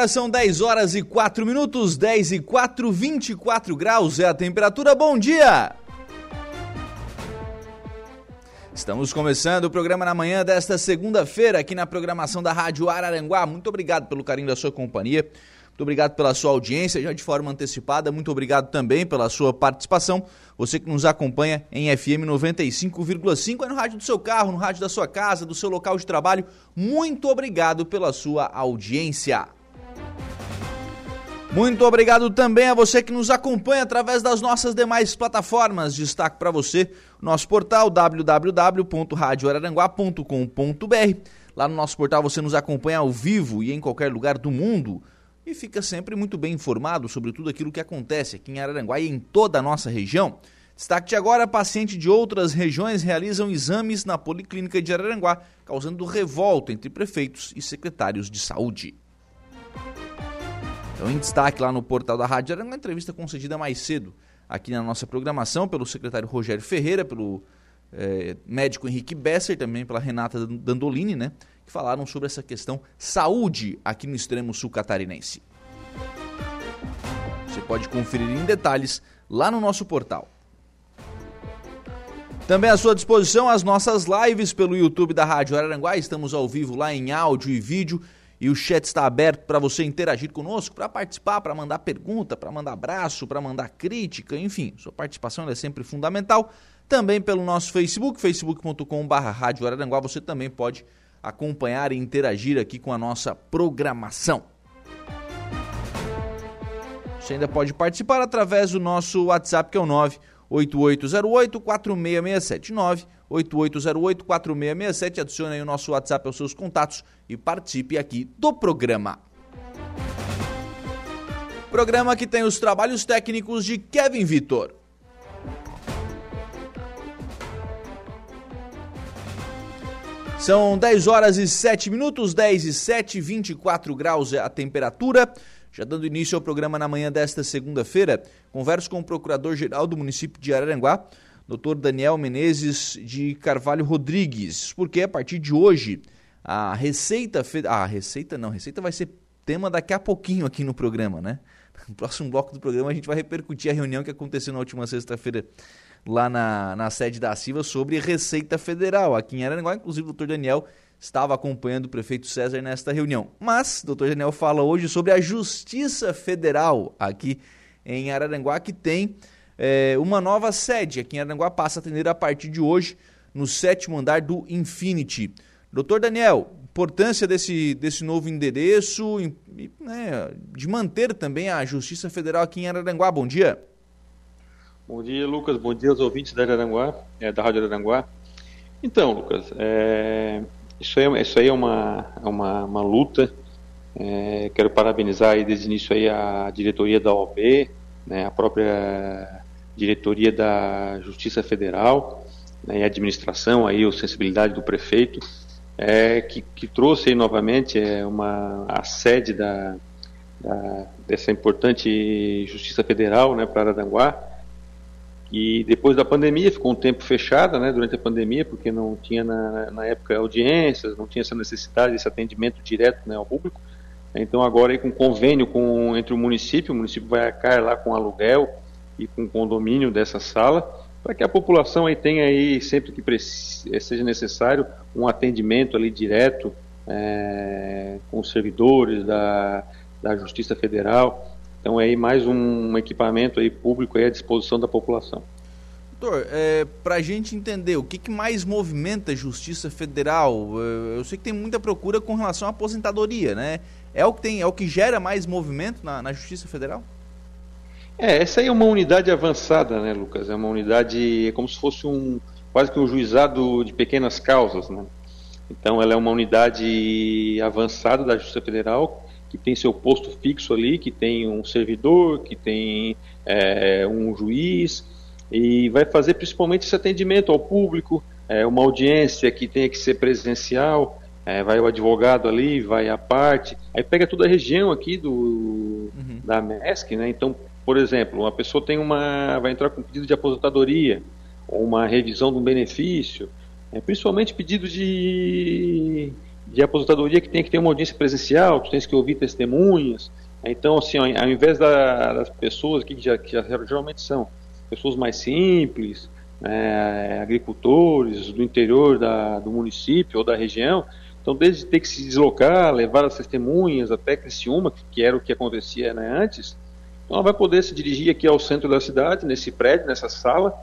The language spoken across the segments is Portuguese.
Agora são 10 horas e 4 minutos, 10 e 4, 24 graus é a temperatura. Bom dia! Estamos começando o programa na manhã desta segunda-feira aqui na programação da Rádio Araranguá. Muito obrigado pelo carinho da sua companhia. Muito obrigado pela sua audiência, já de forma antecipada. Muito obrigado também pela sua participação. Você que nos acompanha em FM 95,5 é no rádio do seu carro, no rádio da sua casa, do seu local de trabalho. Muito obrigado pela sua audiência. Muito obrigado também a você que nos acompanha através das nossas demais plataformas. Destaque para você nosso portal www.radioararanguá.com.br. Lá no nosso portal você nos acompanha ao vivo e em qualquer lugar do mundo e fica sempre muito bem informado sobre tudo aquilo que acontece aqui em Araranguá e em toda a nossa região. Destaque de agora, pacientes de outras regiões realizam exames na Policlínica de Araranguá, causando revolta entre prefeitos e secretários de saúde. Então, em destaque lá no portal da Rádio Araranguá, entrevista concedida mais cedo aqui na nossa programação pelo secretário Rogério Ferreira, pelo é, médico Henrique Besser, também pela Renata Dandolini, né? Que falaram sobre essa questão saúde aqui no extremo sul catarinense. Você pode conferir em detalhes lá no nosso portal. Também à sua disposição as nossas lives pelo YouTube da Rádio Araranguá. Estamos ao vivo lá em áudio e vídeo e o chat está aberto para você interagir conosco, para participar, para mandar pergunta, para mandar abraço, para mandar crítica, enfim, sua participação é sempre fundamental. Também pelo nosso Facebook, facebook.com.br Rádio Araranguá, você também pode acompanhar e interagir aqui com a nossa programação. Você ainda pode participar através do nosso WhatsApp, que é o 98808-4667. 98808-4667. Adicione aí o nosso WhatsApp aos seus contatos e participe aqui do programa. Programa que tem os trabalhos técnicos de Kevin Vitor. São 10 horas e 7 minutos, 10 e 7, 24 graus é a temperatura. Já dando início ao programa na manhã desta segunda-feira, converso com o procurador-geral do município de Araranguá, Dr. Daniel Menezes de Carvalho Rodrigues, porque a partir de hoje a Receita Federal. Ah, Receita não, Receita vai ser tema daqui a pouquinho aqui no programa, né? No próximo bloco do programa a gente vai repercutir a reunião que aconteceu na última sexta-feira lá na, na sede da Silva sobre Receita Federal aqui em Araranguá. Inclusive, o doutor Daniel estava acompanhando o prefeito César nesta reunião. Mas o doutor Daniel fala hoje sobre a Justiça Federal aqui em Araranguá, que tem é, uma nova sede. Aqui em Araranguá passa a atender a partir de hoje no sétimo andar do Infinity. Doutor Daniel, importância desse, desse novo endereço né, de manter também a Justiça Federal aqui em Araranguá. Bom dia. Bom dia, Lucas. Bom dia aos ouvintes da Araranguá, é, da Rádio Araranguá. Então, Lucas, é, isso aí, isso aí é uma, é uma, uma luta. É, quero parabenizar aí desde o início aí a diretoria da OAB, né, a própria diretoria da Justiça Federal né, e administração, aí, a sensibilidade do prefeito, é, que, que trouxe aí novamente é, uma, a sede da, da, dessa importante Justiça Federal né, para Araranguá e depois da pandemia, ficou um tempo fechada, né, durante a pandemia, porque não tinha na, na época audiências, não tinha essa necessidade, esse atendimento direto né, ao público. Então agora aí com convênio com, entre o município, o município vai arcar lá com aluguel e com condomínio dessa sala, para que a população aí tenha aí, sempre que seja necessário, um atendimento ali direto é, com os servidores da, da Justiça Federal, então é aí mais um equipamento aí público aí à disposição da população. Doutor, é, para a gente entender, o que, que mais movimenta a Justiça Federal? Eu sei que tem muita procura com relação à aposentadoria, né? É o que, tem, é o que gera mais movimento na, na Justiça Federal? É, essa aí é uma unidade avançada, né, Lucas? É uma unidade, é como se fosse um, quase que um juizado de pequenas causas, né? Então, ela é uma unidade avançada da Justiça Federal, que tem seu posto fixo ali, que tem um servidor, que tem é, um juiz, e vai fazer principalmente esse atendimento ao público, é, uma audiência que tenha que ser presencial, é, vai o advogado ali, vai a parte, aí pega toda a região aqui do uhum. da MESC, né? Então, por exemplo, uma pessoa tem uma vai entrar com pedido de aposentadoria, ou uma revisão de um benefício, é, principalmente pedido de, de aposentadoria que tem que ter uma audiência presencial, tu tens que ouvir testemunhas. Então, assim, ao, ao invés da, das pessoas que, já, que já, geralmente são pessoas mais simples, é, agricultores do interior da, do município ou da região, então desde ter que se deslocar, levar as testemunhas até Criciúma, que, era o que acontecia né, antes, ela vai poder se dirigir aqui ao centro da cidade, nesse prédio, nessa sala,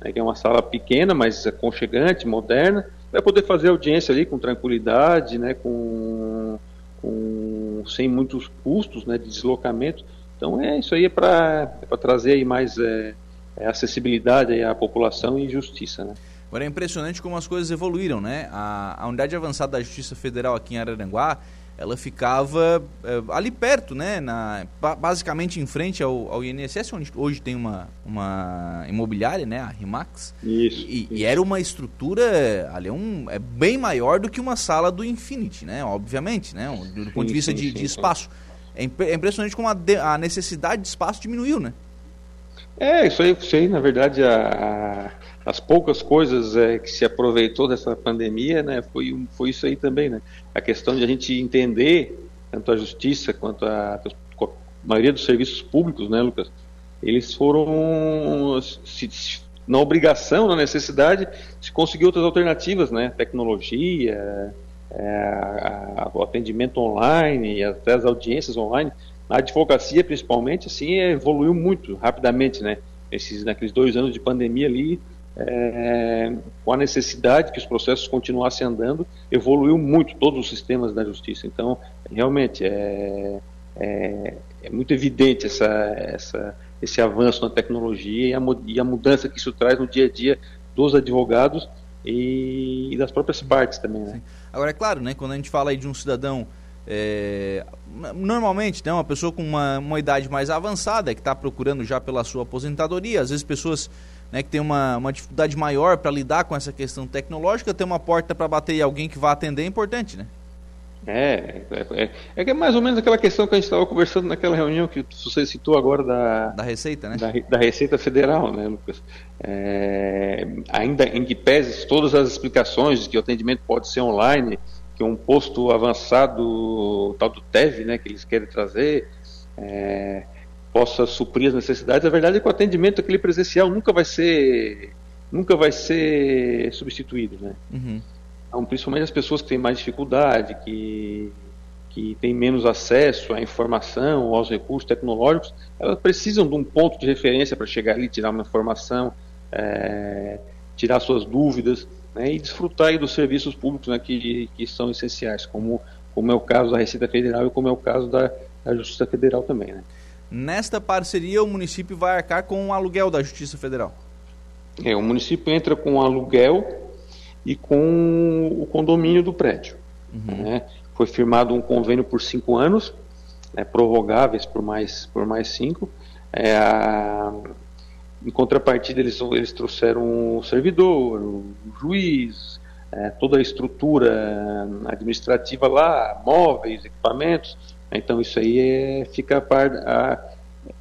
né, que é uma sala pequena, mas aconchegante, moderna, vai poder fazer audiência ali com tranquilidade, né, com, com sem muitos custos né, de deslocamento. Então é isso aí é para é trazer aí mais é, é acessibilidade à população e justiça. Né? Agora é impressionante como as coisas evoluíram, né? A, a unidade avançada da Justiça Federal aqui em Araranguá ela ficava é, ali perto, né? Na, basicamente em frente ao, ao INSS, onde hoje tem uma, uma imobiliária, né? A Rimax. Isso e, isso. e, era uma estrutura ali é, um, é bem maior do que uma sala do Infinity, né? Obviamente, né? Do, do ponto de vista sim, de, sim, de espaço. É, é impressionante como a, de, a necessidade de espaço diminuiu, né? É, isso aí, isso aí na verdade, a, a, as poucas coisas é, que se aproveitou dessa pandemia, né, foi, foi isso aí também, né? A questão de a gente entender, tanto a justiça quanto a, a maioria dos serviços públicos, né, Lucas, eles foram se, se, na obrigação, na necessidade de conseguir outras alternativas, né, tecnologia, é, o atendimento online, até as audiências online, a advocacia, principalmente, assim, evoluiu muito rapidamente, né? Esses, naqueles dois anos de pandemia ali, é, com a necessidade que os processos continuassem andando, evoluiu muito todos os sistemas da justiça. Então, realmente, é, é, é muito evidente essa, essa, esse avanço na tecnologia e a, e a, mudança que isso traz no dia a dia dos advogados e, e das próprias partes também. Né? Agora, é claro, né, quando a gente fala aí de um cidadão é, normalmente, né, uma pessoa com uma, uma idade mais avançada, que está procurando já pela sua aposentadoria, às vezes pessoas né, que têm uma, uma dificuldade maior para lidar com essa questão tecnológica, ter uma porta para bater e alguém que vá atender é importante, né? É, é, é, é, é mais ou menos aquela questão que a gente estava conversando naquela reunião que você citou agora da, da Receita, né? Da, da Receita Federal, né, Lucas? É, ainda em que pese todas as explicações de que o atendimento pode ser online, que um posto avançado, tal do TEV, né, que eles querem trazer, é, possa suprir as necessidades. A verdade é que o atendimento aquele presencial nunca vai ser, nunca vai ser substituído, né? Uhum. Então, principalmente as pessoas que têm mais dificuldade, que que têm menos acesso à informação aos recursos tecnológicos, elas precisam de um ponto de referência para chegar ali, tirar uma informação, é, tirar suas dúvidas né, e desfrutar dos serviços públicos né, que, que são essenciais, como, como é o caso da Receita Federal e como é o caso da, da Justiça Federal também. Né. Nesta parceria, o município vai arcar com o aluguel da Justiça Federal? É, o município entra com o aluguel e com o condomínio do prédio. Uhum. Né. Foi firmado um convênio por cinco anos, né, prorrogáveis por mais, por mais cinco. É, a, em contrapartida, eles, eles trouxeram um servidor, um juiz, é, toda a estrutura administrativa lá, móveis, equipamentos. Então, isso aí é, fica a par, a,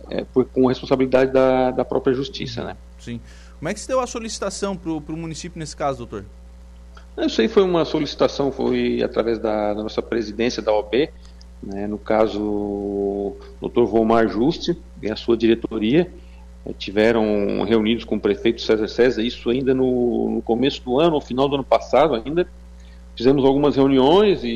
é, por, com responsabilidade da, da própria justiça. Né? Sim. Como é que se deu a solicitação para o município nesse caso, doutor? Isso aí foi uma solicitação, foi através da, da nossa presidência da OB, né, no caso, o doutor Volmar Juste e a sua diretoria, é, tiveram reunidos com o prefeito César César, isso ainda no, no, começo do ano, no final do ano passado ainda. Fizemos algumas reuniões e,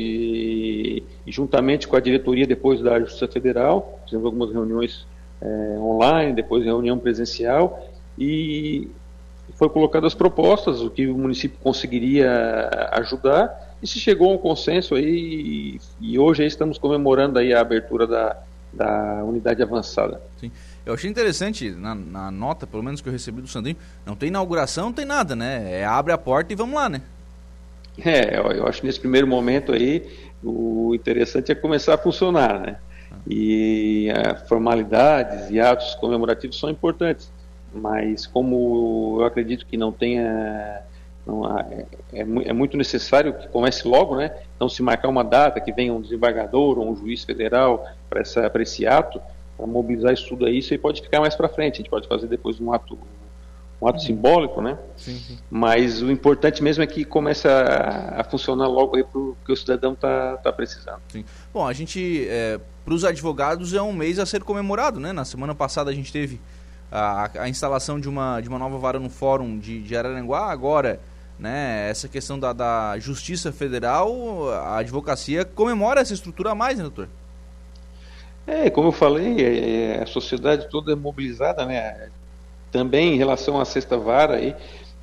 e juntamente com a diretoria depois da Justiça Federal, fizemos algumas reuniões é, online, depois reunião presencial e foi colocadas propostas, o que o município conseguiria ajudar e se chegou a um consenso aí e, hoje aí estamos comemorando aí a abertura da, da unidade avançada. Sim. Eu achei interessante, na, na, nota, pelo menos que eu recebi do Sandrinho, não tem inauguração, não tem nada, né? É abre a porta e vamos lá, né? É, eu acho que nesse primeiro momento aí, o interessante é começar a funcionar, né? E é, formalidades e atos comemorativos são importantes, mas como eu acredito que não tenha não, é, é, é, muito necessário que comece logo, né? Então, se marcar uma data, que venha um desembargador ou um juiz federal para esse ato, para mobilizar isso tudo aí, isso aí pode ficar mais para frente. A gente pode fazer depois um ato, um ato simbólico, né? Sim, sim. Mas o importante mesmo é que comece a, a funcionar logo aí para o que o cidadão está tá precisando. Sim. Bom, a gente, é, para os advogados, é um mês a ser comemorado, né? Na semana passada a gente teve a, a instalação de uma, de uma nova vara no Fórum de, de Araranguá, agora né, essa questão da, da Justiça Federal, a advocacia comemora essa estrutura a mais, né, doutor? É, como eu falei, é, é, a sociedade toda é mobilizada, né? Também em relação à sexta vara, aí,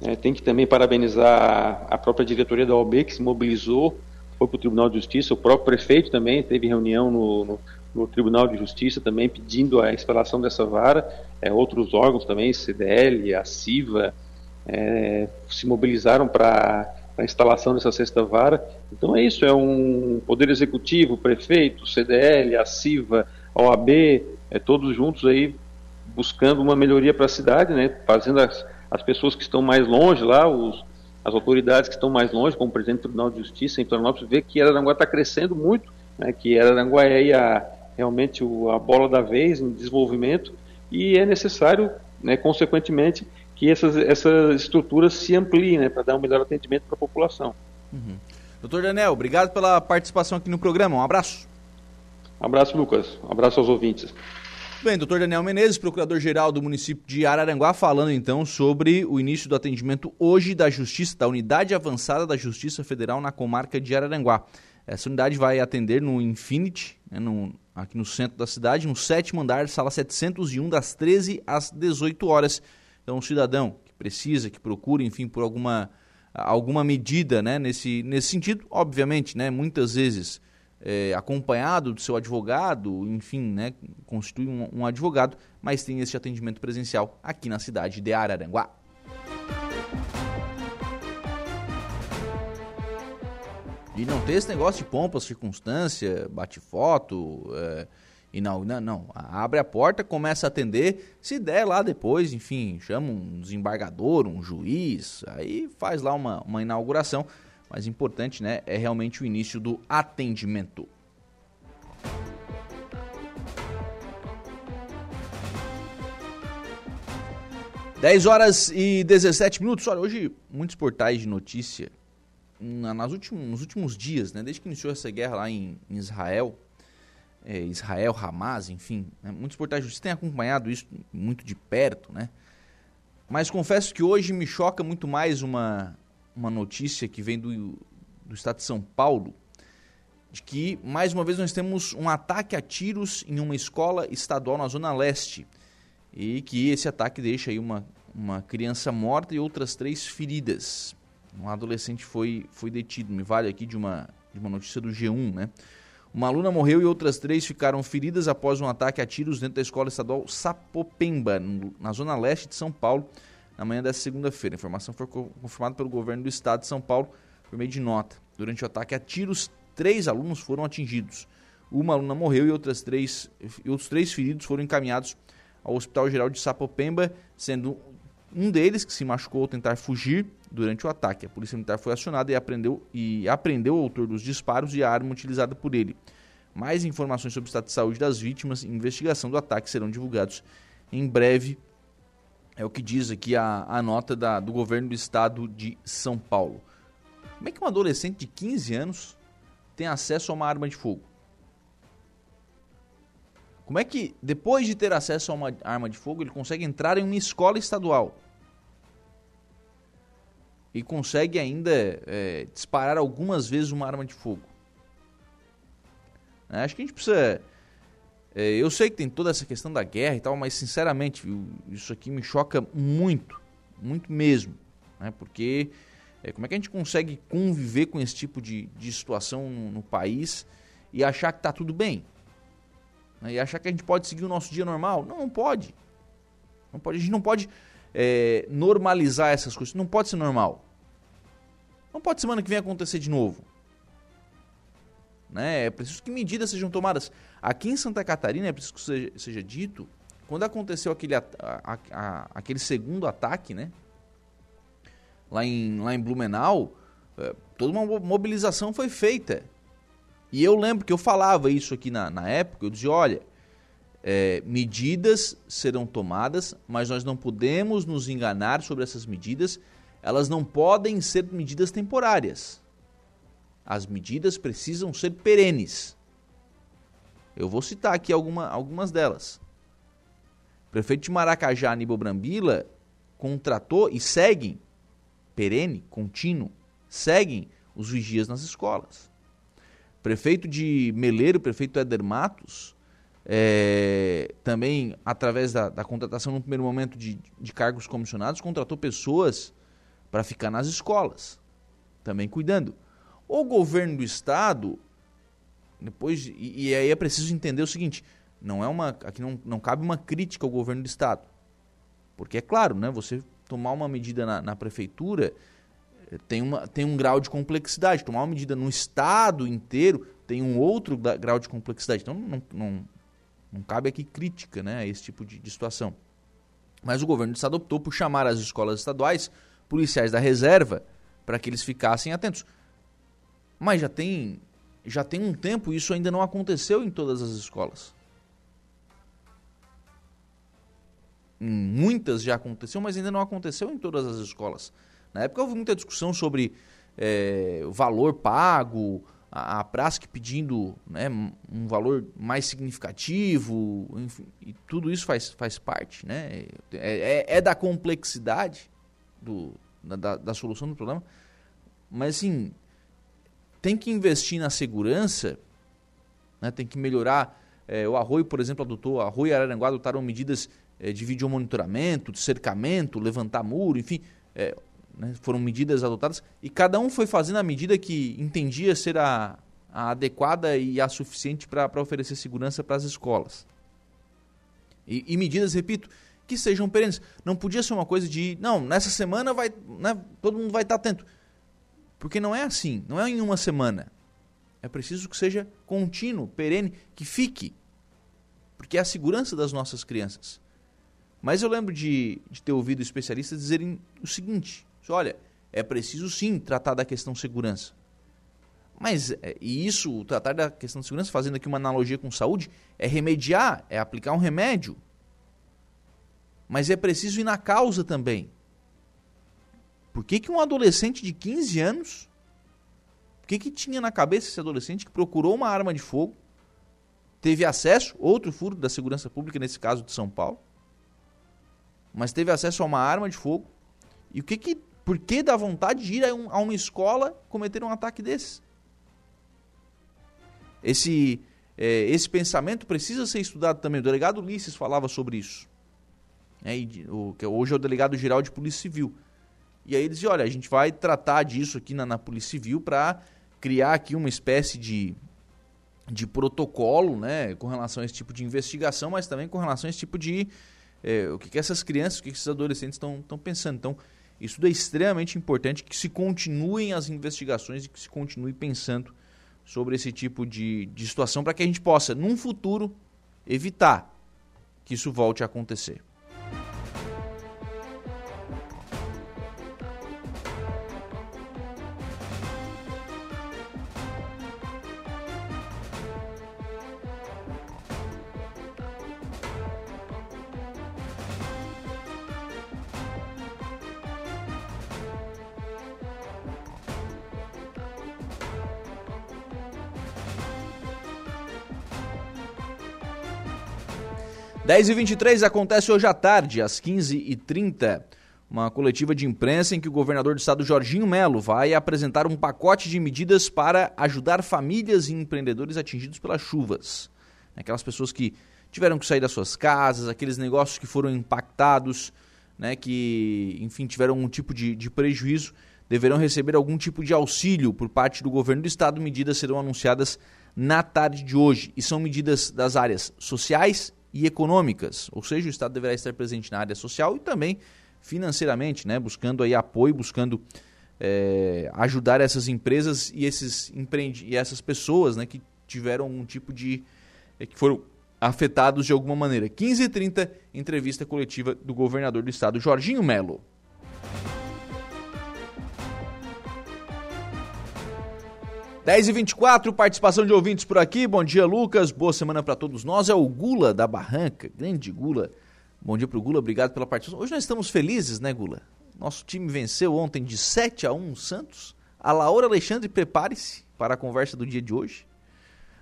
é, tem que também parabenizar a própria diretoria da OAB que se mobilizou, foi para o Tribunal de Justiça, o próprio prefeito também teve reunião no, no, no Tribunal de Justiça também pedindo a instalação dessa vara, é, outros órgãos também, CDL, a CIVA, é, se mobilizaram para a instalação dessa sexta vara. Então é isso, é um Poder Executivo, prefeito, CDL, a CIVA, OAB, é, todos juntos aí buscando uma melhoria para a cidade, né, fazendo as, as pessoas que estão mais longe lá, os, as autoridades que estão mais longe, como o presidente do Tribunal de Justiça em Florianópolis, ver que Araranguá está crescendo muito, né, que Araranguá é a, realmente o, a bola da vez em desenvolvimento e é necessário, né, consequentemente, que essas, essas estruturas se ampliem, né, para dar um melhor atendimento para a população. Uhum. Doutor Daniel, obrigado pela participação aqui no programa. Um abraço. Um abraço, Lucas. Um abraço aos ouvintes. Bem, doutor Daniel Menezes, procurador-geral do município de Araranguá, falando então sobre o início do atendimento hoje da Justiça, da Unidade Avançada da Justiça Federal na comarca de Araranguá. Essa unidade vai atender no Infinity, né, no, aqui no centro da cidade, no sétimo andar, sala 701, das 13 às 18 horas. Então, um cidadão que precisa, que procura, enfim, por alguma, alguma medida né, nesse, nesse sentido, obviamente, né, muitas vezes é, acompanhado do seu advogado, enfim, né, constitui um, um advogado, mas tem esse atendimento presencial aqui na cidade de Araranguá. E não ter esse negócio de pompa, circunstância, bate foto, é, e não, não, não, abre a porta, começa a atender, se der lá depois, enfim, chama um desembargador, um juiz, aí faz lá uma, uma inauguração, mas importante, né, é realmente o início do atendimento. Dez horas e 17 minutos. Olha, hoje muitos portais de notícia, nas últimos, nos últimos dias, né, desde que iniciou essa guerra lá em, em Israel, é, Israel, Hamas, enfim. Né? Muitos portais de justiça têm acompanhado isso muito de perto, né? Mas confesso que hoje me choca muito mais uma, uma notícia que vem do, do estado de São Paulo, de que, mais uma vez, nós temos um ataque a tiros em uma escola estadual na Zona Leste. E que esse ataque deixa aí uma, uma criança morta e outras três feridas. Um adolescente foi, foi detido. Me vale aqui de uma, de uma notícia do G1, né? Uma aluna morreu e outras três ficaram feridas após um ataque a tiros dentro da escola estadual Sapopemba, na zona leste de São Paulo, na manhã desta segunda-feira. A informação foi confirmada pelo governo do estado de São Paulo por meio de nota. Durante o ataque a tiros, três alunos foram atingidos. Uma aluna morreu e, outras três, e outros três feridos foram encaminhados ao Hospital Geral de Sapopemba, sendo um deles que se machucou ao tentar fugir durante o ataque. A polícia militar foi acionada e, aprendeu, e apreendeu o autor dos disparos e a arma utilizada por ele. Mais informações sobre o estado de saúde das vítimas e investigação do ataque serão divulgados em breve. É o que diz aqui a, a nota da, do governo do estado de São Paulo. Como é que um adolescente de 15 anos tem acesso a uma arma de fogo? Como é que, depois de ter acesso a uma arma de fogo, ele consegue entrar em uma escola estadual? e consegue ainda é, disparar algumas vezes uma arma de fogo. É, acho que a gente precisa. É, eu sei que tem toda essa questão da guerra e tal, mas sinceramente, isso aqui me choca muito, muito mesmo. Né? Porque é, como é que a gente consegue conviver com esse tipo de, de situação no, no país e achar que está tudo bem? né, e achar que a gente pode seguir o nosso dia normal. Não, não pode. Não pode. A gente não pode é, normalizar essas coisas. Não pode ser normal. Não pode semana que vem acontecer de novo. Né? É preciso que medidas sejam tomadas. Aqui em Santa Catarina, é preciso que seja, seja dito, quando aconteceu aquele, a, a, a, aquele segundo ataque, né? Lá em, lá em Blumenau, é, toda uma mobilização foi feita. E eu lembro que eu falava isso aqui na, na época, eu dizia, olha, é, medidas serão tomadas, mas nós não podemos nos enganar sobre essas medidas elas não podem ser medidas temporárias. As medidas precisam ser perenes. Eu vou citar aqui alguma, algumas delas. O prefeito de Maracajá, Aníbal Brambila, contratou e seguem, perene, contínuo, seguem os vigias nas escolas. Prefeito de Meleiro, prefeito Éder Matos, é, também através da, da, contratação no primeiro momento de, de cargos comissionados, contratou pessoas para ficar nas escolas, também cuidando. O governo do estado, depois, e, e, aí é preciso entender o seguinte, não é uma, aqui não, não cabe uma crítica ao governo do estado, porque é claro, né, você tomar uma medida na, na prefeitura eh, tem, uma, tem um grau de complexidade, tomar uma medida no estado inteiro tem um outro grau de complexidade, então não, não, não cabe aqui crítica né, a esse tipo de, de situação. Mas o governo do estado optou por chamar as escolas estaduais policiais da reserva para que eles ficassem atentos. Mas já tem já tem um tempo isso ainda não aconteceu em todas as escolas. Em muitas já aconteceu, mas ainda não aconteceu em todas as escolas. Na época houve muita discussão sobre é, o valor pago, a, a pedindo né, um valor mais significativo, enfim, e tudo isso faz, faz parte. Né? É, é, é da complexidade do, da, da solução do problema. Mas, assim, tem que investir na segurança, né? tem que melhorar. É, o Arroio, por exemplo, adotou, Arroio e Araranguá adotaram medidas é, de videomonitoramento, de cercamento, levantar muro, enfim, é, né? foram medidas adotadas. E cada um foi fazendo a medida que entendia ser a, a adequada e a suficiente para oferecer segurança para as escolas. E, e medidas, repito, que sejam perenes. Não podia ser uma coisa de, não, nessa semana vai, né, todo mundo vai estar atento. Porque não é assim, não é em uma semana. É preciso que seja contínuo, perene, que fique. Porque é a segurança das nossas crianças. Mas eu lembro de, de ter ouvido especialistas dizerem o seguinte: olha, é preciso sim tratar da questão segurança. Mas, é, e isso, tratar da questão de segurança, fazendo aqui uma analogia com saúde, é remediar, é aplicar um remédio. Mas é preciso ir na causa também. Por que, que um adolescente de 15 anos, o que, que tinha na cabeça esse adolescente que procurou uma arma de fogo, teve acesso, outro furo da segurança pública, nesse caso de São Paulo, mas teve acesso a uma arma de fogo, e o que que, por que dá vontade de ir a, um, a uma escola cometer um ataque desse? Esse, é, esse pensamento precisa ser estudado também. O delegado Ulisses falava sobre isso né, e, o, que hoje é o delegado geral de Polícia Civil. E aí eles dizem, olha, a gente vai tratar disso aqui na, na Polícia Civil para criar aqui uma espécie de, de protocolo, né, com relação a esse tipo de investigação, mas também com relação a esse tipo de é, o que, que essas crianças, o que, que esses adolescentes estão pensando. Então, isso é extremamente importante que se continuem as investigações e que se continue pensando sobre esse tipo de, de situação para que a gente possa, num futuro, evitar que isso volte a acontecer. 10 e 23 acontece hoje à tarde, às 15h30, uma coletiva de imprensa em que o governador do estado, Jorginho Melo, vai apresentar um pacote de medidas para ajudar famílias e empreendedores atingidos pelas chuvas. Aquelas pessoas que tiveram que sair das suas casas, aqueles negócios que foram impactados, né, que, enfim, tiveram um tipo de, de prejuízo, deverão receber algum tipo de auxílio por parte do governo do estado. Medidas serão anunciadas na tarde de hoje. E são medidas das áreas sociais e econômicas, ou seja, o Estado deverá estar presente na área social e também financeiramente, né, buscando aí apoio, buscando é, ajudar essas empresas e esses empreende e essas pessoas, né, que tiveram um tipo de é, que foram afetados de alguma maneira. 15h30, entrevista coletiva do governador do estado, Jorginho Melo. 10 e 24 participação de ouvintes por aqui. Bom dia, Lucas. Boa semana para todos nós. É o Gula da Barranca, grande Gula. Bom dia pro Gula, obrigado pela participação. Hoje nós estamos felizes, né, Gula? Nosso time venceu ontem de 7 a 1 o Santos. A Laura Alexandre, prepare-se para a conversa do dia de hoje,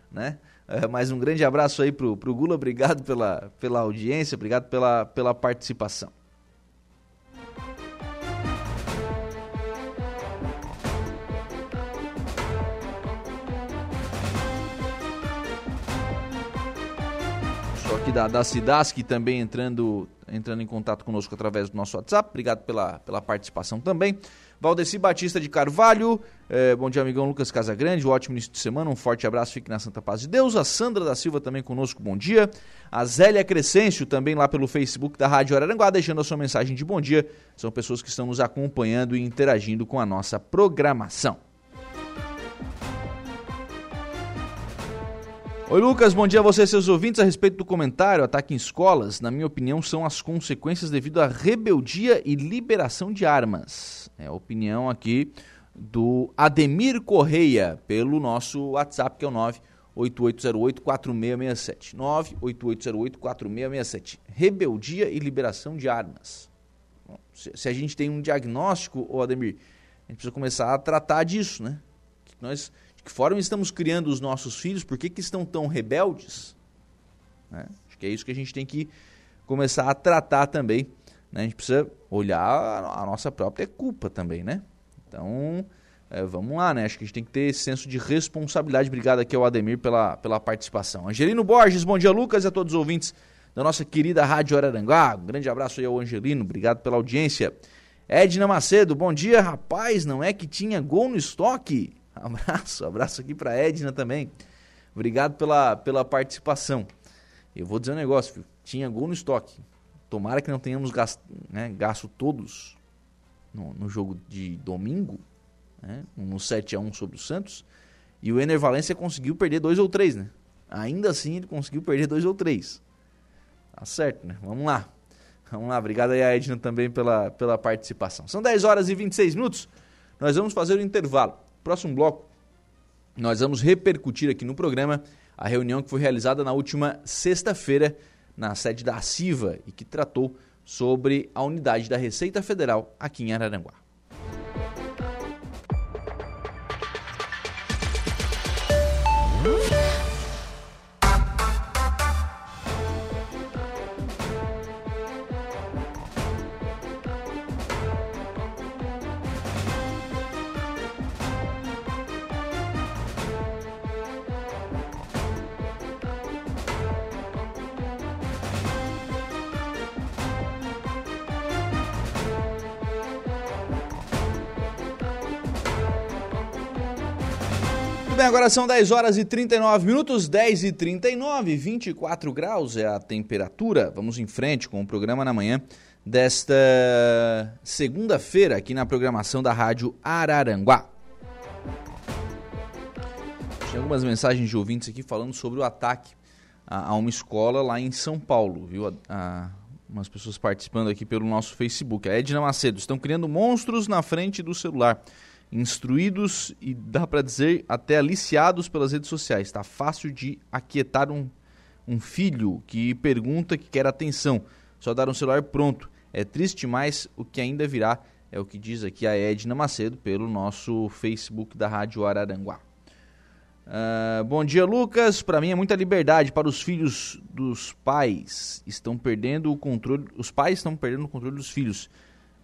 né? É, mais um grande abraço aí pro, pro Gula, obrigado pela, pela audiência, obrigado pela, pela participação. Da, da Cidasc também entrando, entrando em contato conosco através do nosso WhatsApp. Obrigado pela, pela participação também. Valdeci Batista de Carvalho, eh, bom dia, amigão Lucas Casagrande, um ótimo início de semana, um forte abraço, fique na Santa Paz de Deus. A Sandra da Silva também conosco, bom dia. A Zélia Crescêncio também lá pelo Facebook da Rádio Araranguá, deixando a sua mensagem de bom dia. São pessoas que estão nos acompanhando e interagindo com a nossa programação. Oi, Lucas, bom dia a você e seus ouvintes. A respeito do comentário, ataque em escolas, na minha opinião, são as consequências devido à rebeldia e liberação de armas. É a opinião aqui do Ademir Correia, pelo nosso WhatsApp, que é o 98808-4667. 98808-4667. Rebeldia e liberação de armas. Se a gente tem um diagnóstico, Ademir, a gente precisa começar a tratar disso, né? Que nós que forma estamos criando os nossos filhos? Por que, que estão tão rebeldes? Né? Acho que é isso que a gente tem que começar a tratar também. Né? A gente precisa olhar a nossa própria culpa também, né? Então, é, vamos lá, né? Acho que a gente tem que ter esse senso de responsabilidade. Obrigado aqui ao Ademir pela, pela participação. Angelino Borges, bom dia, Lucas, e a todos os ouvintes da nossa querida Rádio Araranguá. Um grande abraço aí ao Angelino, obrigado pela audiência. Edna Macedo, bom dia, rapaz, não é que tinha gol no estoque? Abraço, abraço aqui para Edna também. Obrigado pela, pela participação. Eu vou dizer um negócio, tinha gol no estoque. Tomara que não tenhamos gasto, né, gasto todos no, no, jogo de domingo, né, no 7x1 sobre o Santos. E o Ener Valência conseguiu perder dois ou três, né? Ainda assim ele conseguiu perder dois ou três. Tá certo, né? Vamos lá. Vamos lá, obrigado aí a Edna também pela, pela participação. São 10 horas e 26 minutos. Nós vamos fazer o intervalo. Próximo bloco, nós vamos repercutir aqui no programa a reunião que foi realizada na última sexta-feira na sede da CIVA e que tratou sobre a unidade da Receita Federal aqui em Araranguá. Agora são 10 horas e 39 minutos, 10 e 39, 24 graus é a temperatura. Vamos em frente com o programa na manhã desta segunda-feira aqui na programação da Rádio Araranguá. Tem algumas mensagens de ouvintes aqui falando sobre o ataque a, a uma escola lá em São Paulo, viu? A, a, umas pessoas participando aqui pelo nosso Facebook. A Edna Macedo, estão criando monstros na frente do celular instruídos e dá para dizer até aliciados pelas redes sociais. Está fácil de aquietar um, um filho que pergunta, que quer atenção. Só dar um celular pronto. É triste, mas o que ainda virá é o que diz aqui a Edna Macedo pelo nosso Facebook da Rádio Araranguá. Uh, bom dia, Lucas. Para mim é muita liberdade para os filhos dos pais. Estão perdendo o controle. Os pais estão perdendo o controle dos filhos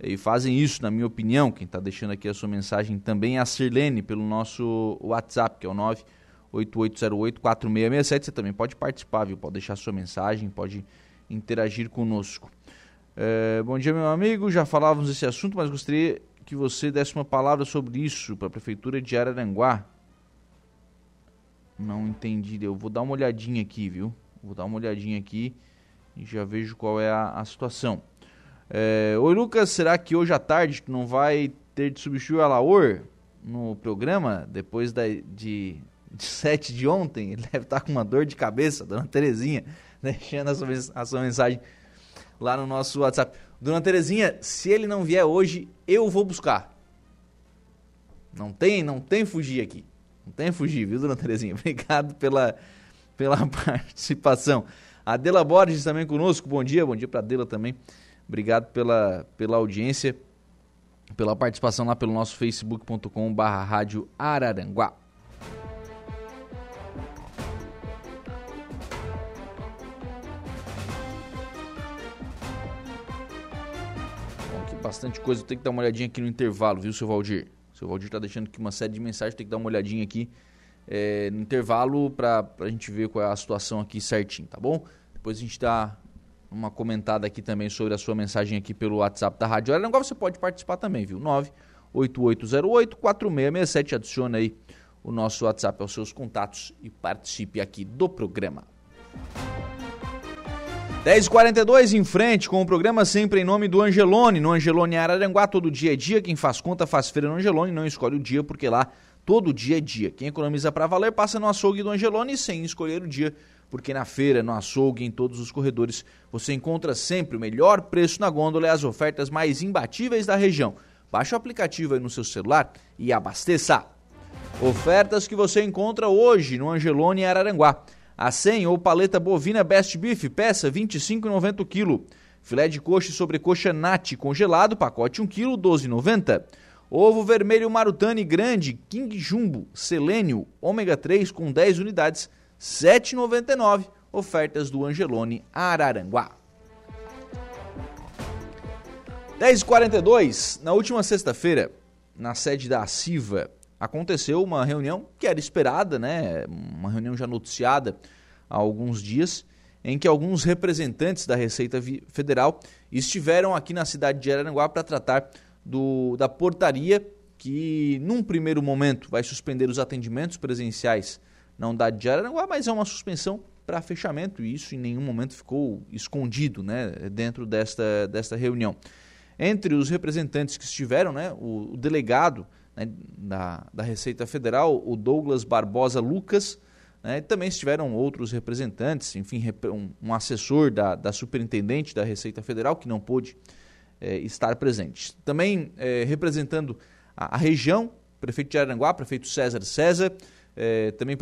e fazem isso, na minha opinião. Quem está deixando aqui a sua mensagem também é a Sirlene, pelo nosso WhatsApp, que é o 98808-4667. Você também pode participar, viu? Pode deixar sua mensagem, pode interagir conosco. É, bom dia, meu amigo. Já falávamos desse assunto, mas gostaria que você desse uma palavra sobre isso para a Prefeitura de Araranguá. Não entendi. Eu vou dar uma olhadinha aqui, viu? Vou dar uma olhadinha aqui e já vejo qual é a, a situação. É, Oi, Lucas, será que hoje à tarde não vai ter de substituir o Alaor no programa depois da, de, de 7 de ontem? Ele deve estar com uma dor de cabeça, dona Terezinha, deixando a sua, a sua mensagem lá no nosso WhatsApp. Dona Terezinha, se ele não vier hoje, eu vou buscar. Não tem, não tem fugir aqui. Não tem fugir, viu, dona Terezinha? Obrigado pela, pela participação. Adela Borges também conosco. Bom dia, bom dia para Adela também. Obrigado pela, pela audiência, pela participação lá pelo nosso facebook.com.br Rádio Araranguá. Bastante coisa, tem que dar uma olhadinha aqui no intervalo, viu, seu Valdir? Seu Valdir tá deixando aqui uma série de mensagens, tem que dar uma olhadinha aqui é, no intervalo para a gente ver qual é a situação aqui certinho, tá bom? Depois a gente dá uma comentada aqui também sobre a sua mensagem aqui pelo WhatsApp da Rádio Araranguá. Você pode participar também, viu? 98808-4667. Adiciona aí o nosso WhatsApp aos seus contatos e participe aqui do programa. 10h42 em frente com o programa sempre em nome do Angelone. No Angelone Araranguá, todo dia é dia. Quem faz conta faz feira no Angelone. Não escolhe o dia porque lá todo dia é dia. Quem economiza para valer passa no açougue do Angelone sem escolher o dia porque na feira, no açougue, em todos os corredores, você encontra sempre o melhor preço na gôndola e as ofertas mais imbatíveis da região. Baixe o aplicativo aí no seu celular e abasteça. Ofertas que você encontra hoje no Angelone Araranguá. A 100 ou paleta bovina Best Beef, peça 25,90 kg. Filé de coxa e sobrecoxa Nati congelado, pacote 1 kg, 12,90. Ovo vermelho Marutani grande, King Jumbo, selênio, ômega 3 com 10 unidades, 7,99. Ofertas do Angelone Araranguá. 10h42, na última sexta-feira, na sede da CIVA, aconteceu uma reunião que era esperada, né? Uma reunião já noticiada há alguns dias, em que alguns representantes da Receita Federal estiveram aqui na cidade de Araranguá para tratar do, da portaria que, num primeiro momento, vai suspender os atendimentos presenciais na unidade de Araranguá, mas é uma suspensão para fechamento e isso em nenhum momento ficou escondido né, dentro desta, desta reunião. Entre os representantes que estiveram, né, o, o delegado né, da, da Receita Federal, o Douglas Barbosa Lucas, né, também estiveram outros representantes, enfim, um, um assessor da, da superintendente da Receita Federal que não pôde é, estar presente. Também é, representando a, a região, prefeito de Araranguá, prefeito César César, é, também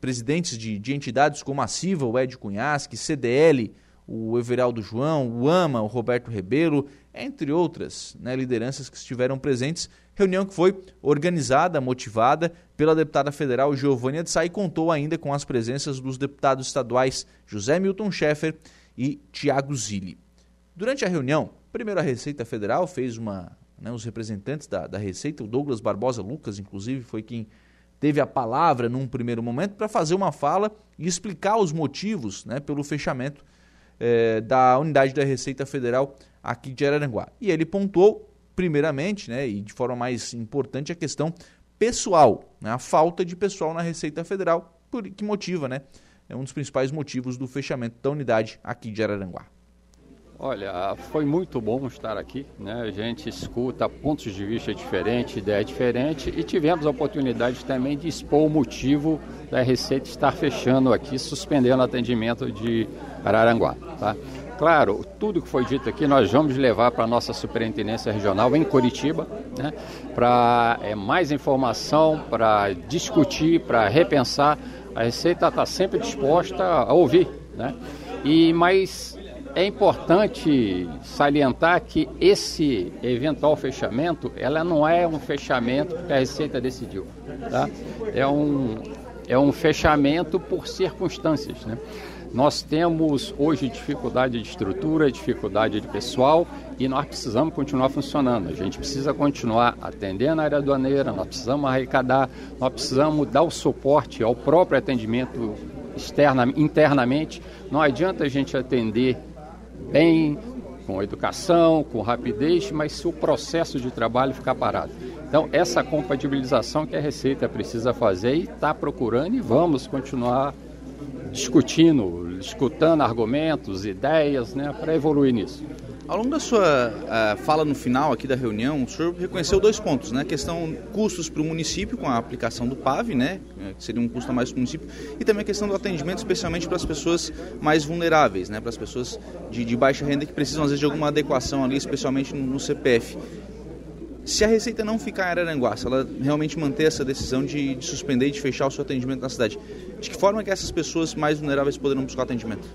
presidentes de, de, entidades como a CIVA, o Ed Cunhasque, CDL, o Everaldo João, o AMA, o Roberto Rebelo, entre outras né, lideranças que estiveram presentes. Reunião que foi organizada, motivada pela deputada federal Giovanni de e contou ainda com as presenças dos deputados estaduais José Milton Schaeffer e Tiago Zilli. Durante a reunião, primeiro a Receita Federal fez uma. Né, os representantes da, da Receita, o Douglas Barbosa Lucas, inclusive, foi quem teve a palavra num primeiro momento para fazer uma fala e explicar os motivos né, pelo fechamento eh, da unidade da Receita Federal aqui de Araranguá. E ele pontuou, primeiramente, né, e de forma mais importante, a questão pessoal, né, a falta de pessoal na Receita Federal, por, que motiva, né, é um dos principais motivos do fechamento da unidade aqui de Araranguá. Olha, foi muito bom estar aqui, né? A gente escuta pontos de vista diferentes, ideia diferente e tivemos a oportunidade também de expor o motivo da Receita estar fechando aqui, suspendendo o atendimento de Araranguá, tá? Claro, tudo que foi dito aqui nós vamos levar para a nossa superintendência regional em Curitiba, né? Para é, mais informação, para discutir, para repensar. A Receita está sempre disposta a ouvir, né? E mais é importante salientar que esse eventual fechamento, ela não é um fechamento que a Receita decidiu, tá? É um, é um fechamento por circunstâncias, né? Nós temos hoje dificuldade de estrutura, dificuldade de pessoal e nós precisamos continuar funcionando. A gente precisa continuar atendendo a área aduaneira, nós precisamos arrecadar, nós precisamos dar o suporte ao próprio atendimento externa, internamente. Não adianta a gente atender bem, com educação, com rapidez, mas se o processo de trabalho ficar parado. Então, essa compatibilização que a Receita precisa fazer e está procurando e vamos continuar discutindo, escutando argumentos, ideias, né, para evoluir nisso. Ao longo da sua uh, fala no final aqui da reunião, o senhor reconheceu dois pontos, né? A questão custos para o município com a aplicação do PAV, né? Eh, que seria um custo a mais para o município, e também a questão do atendimento, especialmente para as pessoas mais vulneráveis, né? Para as pessoas de, de, baixa renda que precisam às vezes de alguma adequação ali, especialmente no, no CPF. Se a Receita não ficar em Araranguá, se ela realmente manter essa decisão de, de suspender e de fechar o seu atendimento na cidade, de que forma que essas pessoas mais vulneráveis poderão buscar atendimento?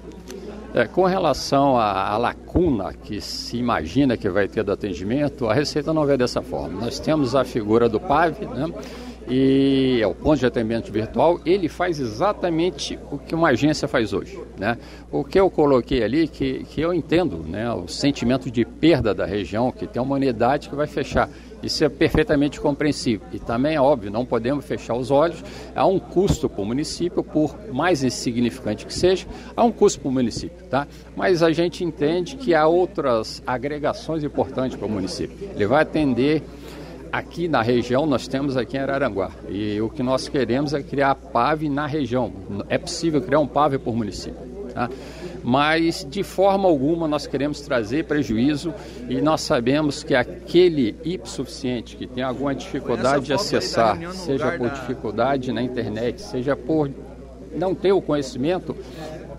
É, com relação à, à, lacuna que se imagina que vai ter do atendimento, a Receita não vê dessa forma. Nós temos a figura do PAV, né? e é o ponto de atendimento virtual, ele faz exatamente o que uma agência faz hoje. Né? O que eu coloquei ali, que, que eu entendo, né? o sentimento de perda da região, que tem uma unidade que vai fechar. Isso é perfeitamente compreensível. E também é óbvio, não podemos fechar os olhos. Há um custo para o município, por mais insignificante que seja, há um custo para o município. Tá? Mas a gente entende que há outras agregações importantes para o município. Ele vai atender aqui na região, nós temos aqui em Araranguá. E o que nós queremos é criar PAV na região. É possível criar um PAV por município. Tá? Mas de forma alguma nós queremos trazer prejuízo e nós sabemos que aquele hipossuficiente que tem alguma dificuldade de acessar, seja por da... dificuldade na internet, seja por não ter o conhecimento,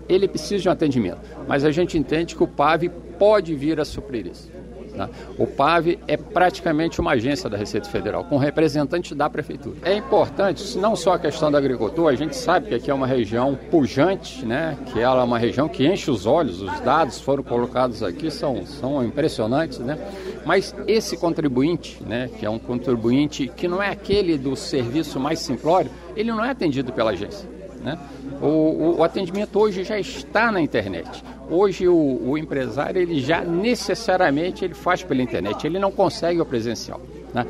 ele precisa de um atendimento. Mas a gente entende que o PAV pode vir a suprir isso. Né? O PAV é praticamente uma agência da Receita Federal, com representante da Prefeitura. É importante, não só a questão da agricultura, a gente sabe que aqui é uma região pujante, né? que ela é uma região que enche os olhos, os dados foram colocados aqui, são, são impressionantes, né? mas esse contribuinte, né? que é um contribuinte que não é aquele do serviço mais simplório, ele não é atendido pela agência. Né? O, o, o, atendimento hoje já está na internet. Hoje o, o, empresário ele já necessariamente ele faz pela internet, ele não consegue o presencial. Né?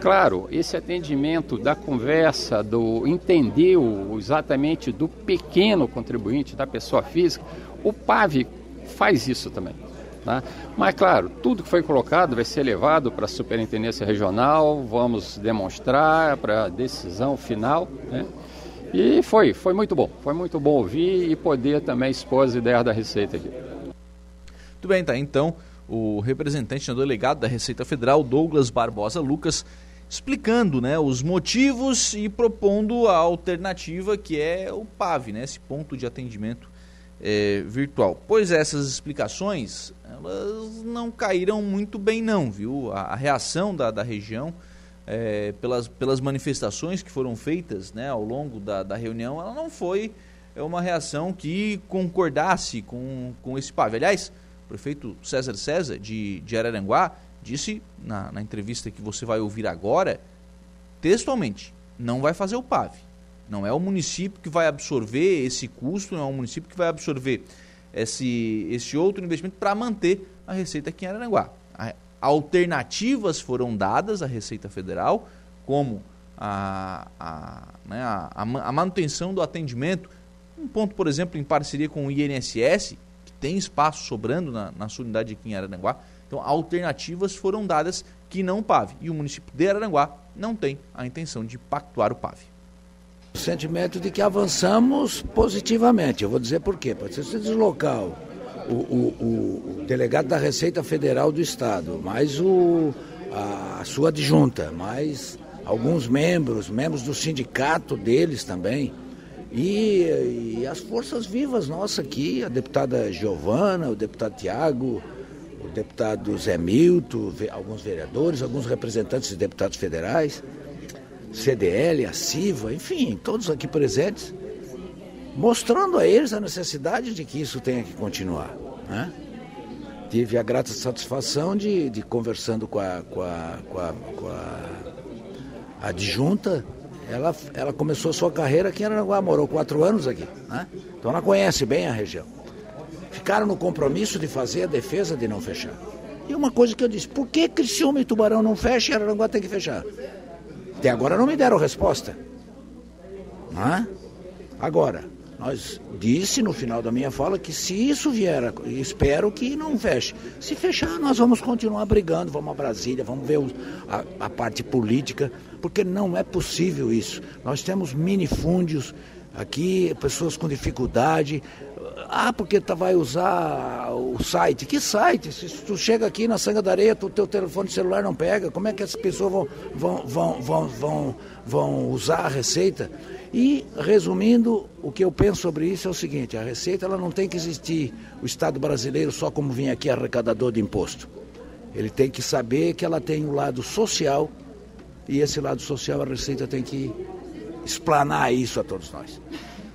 Claro, esse atendimento da conversa, do entender o, exatamente do pequeno contribuinte, da pessoa física, o PAV faz isso também. Né? Mas, claro, tudo que foi colocado vai ser levado para a superintendência regional, vamos demonstrar para a decisão final. Né? E foi, foi muito bom. Foi muito bom ouvir e poder também expor as ideias da Receita aqui. Muito bem, tá. Então, o representante, o delegado da Receita Federal, Douglas Barbosa Lucas, explicando né, os motivos e propondo a alternativa que é o PAV, né, esse ponto de atendimento é, virtual. Pois essas explicações, elas não caíram muito bem não, viu? A, a reação da, da região é, pelas, pelas manifestações que foram feitas né, ao longo da, da reunião, ela não foi é, uma reação que concordasse com, com esse PAV. Aliás, o prefeito César César, de, de Araranguá, disse na, na entrevista que você vai ouvir agora, textualmente, não vai fazer o PAV. Não é o município que vai absorver esse custo, não é o município que vai absorver esse, esse outro investimento para manter a receita aqui em Araranguá alternativas foram dadas à Receita Federal, como a, a, né, a, a, manutenção do atendimento, um ponto, por exemplo, em parceria com o INSS, que tem espaço sobrando na, na sua unidade aqui em Araranguá. Então, alternativas foram dadas que não o PAV. E o município de Araranguá não tem a intenção de pactuar o PAV. O sentimento de que avançamos positivamente. Eu vou dizer por quê. Pode ser deslocar o, o, o, delegado da Receita Federal do Estado, mais o, a, a sua adjunta, mais alguns membros, membros do sindicato deles também. E, e, as forças vivas nossas aqui, a deputada Giovana, o deputado Tiago, o deputado Zé Milton, alguns vereadores, alguns representantes de deputados federais, CDL, a CIVA, enfim, todos aqui presentes mostrando a eles a necessidade de que isso tenha que continuar. Né? Tive a grata satisfação de, de conversando com a, com a, com a, com a adjunta, ela, ela começou a sua carreira aqui em Aranaguá, morou quatro anos aqui. Né? Então ela conhece bem a região. Ficaram no compromisso de fazer a defesa de não fechar. E uma coisa que eu disse, por que Criciúma e Tubarão não fecham e Araranguá tem que fechar? Até agora não me deram resposta. Não é? Agora, Nós disse no final da minha fala que se isso vier, espero que não feche. Se fechar, nós vamos continuar brigando, vamos a Brasília, vamos ver a, a parte política, porque não é possível isso. Nós temos minifúndios aqui, pessoas com dificuldade, ah, porque tu vai usar o site. Que site? Se tu chega aqui na Sanga da Areia, o teu telefone celular não pega, como é que as pessoas vão, vão, vão, vão, vão, vão usar a receita? E, resumindo, o que eu penso sobre isso é o seguinte, a receita ela não tem que existir o Estado brasileiro só como vem aqui arrecadador de imposto. Ele tem que saber que ela tem o um lado social e esse lado social a receita tem que explanar isso a todos nós.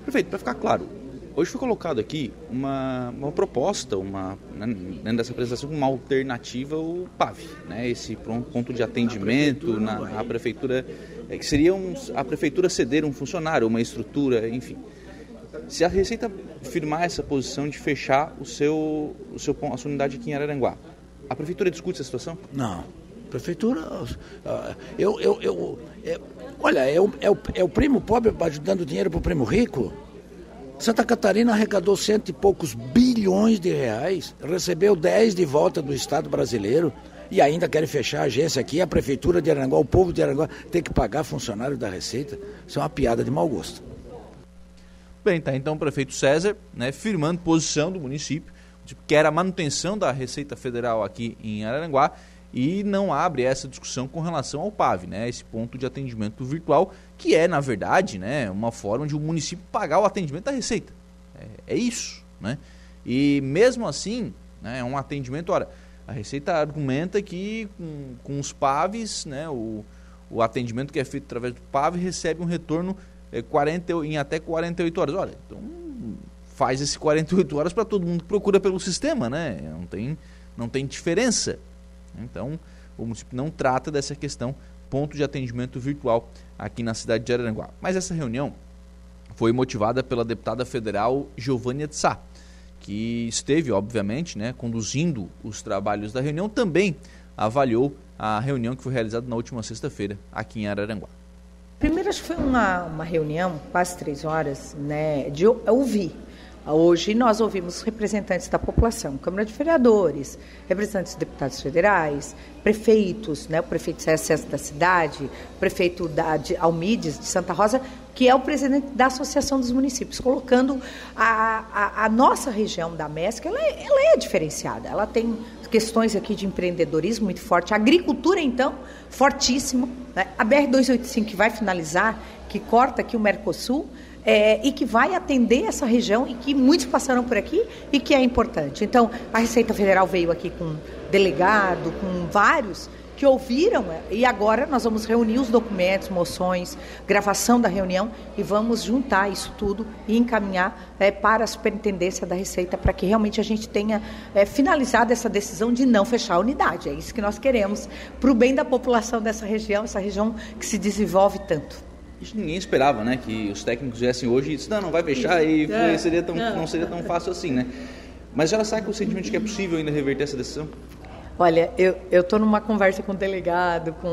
Perfeito, para ficar claro, Hoje foi colocado aqui uma, uma proposta, uma, né, dentro dessa apresentação, uma alternativa ao PAV, né, esse ponto de atendimento na, na prefeitura, é, que seria um, a prefeitura ceder um funcionário, uma estrutura, enfim. Se a Receita firmar essa posição de fechar o seu, o seu, a sua unidade aqui em Araranguá, a prefeitura discute essa situação? Não. Prefeitura. Uh, eu, eu, eu, é, olha, é o, é, o, é o primo pobre ajudando dinheiro para o primo rico. Santa Catarina arrecadou cento e poucos bilhões de reais, recebeu 10 de volta do Estado brasileiro e ainda querem fechar a agência aqui. A Prefeitura de Aranguá, o povo de Aranguá tem que pagar funcionário da Receita. Isso é uma piada de mau gosto. Bem, tá então o prefeito César, né, firmando posição do município, que era a manutenção da Receita Federal aqui em Araranguá e não abre essa discussão com relação ao PAV, né? Esse ponto de atendimento virtual, que é, na verdade, né, uma forma de o município pagar o atendimento da Receita. É, é isso, né? E mesmo assim, né, é um atendimento, ora, a Receita argumenta que com, com os PAVs, né, o, o atendimento que é feito através do PAV recebe um retorno é, 40, em até 48 horas. Olha, então faz esse 48 horas para todo mundo que procura pelo sistema, né? Não tem, não tem diferença. Então, o município não trata dessa questão ponto de atendimento virtual aqui na cidade de Araranguá. Mas essa reunião foi motivada pela deputada federal Giovanni Tsá, que esteve, obviamente, né, conduzindo os trabalhos da reunião, também avaliou a reunião que foi realizada na última sexta-feira aqui em Araranguá. Primeiro, acho que foi uma, uma reunião, quase três horas, né, de ouvir Hoje nós ouvimos representantes da população, Câmara de Vereadores, representantes de deputados federais, prefeitos, né, o prefeito César da cidade, prefeito da, de Almides, de Santa Rosa, que é o presidente da Associação dos Municípios, colocando a, a, a nossa região da MESC, ela é, ela é diferenciada, ela tem questões aqui de empreendedorismo muito forte, a agricultura, então, fortíssima, né? a BR-285 que vai finalizar, que corta aqui o Mercosul, é, e que vai atender essa região e que muitos passaram por aqui e que é importante. Então, a Receita Federal veio aqui com delegado, com vários que ouviram é, e agora nós vamos reunir os documentos, moções, gravação da reunião e vamos juntar isso tudo e encaminhar é, para a superintendência da Receita para que realmente a gente tenha é, finalizado essa decisão de não fechar a unidade. É isso que nós queremos para o bem da população dessa região, essa região que se desenvolve tanto. Isso ninguém esperava, né? Que os técnicos viessem hoje e dissessem, não, não vai fechar e foi, é. seria tão, não seria tão fácil assim, né? Mas ela sabe com o sentimento de que é possível ainda reverter essa decisão? Olha, eu estou numa conversa com o delegado, com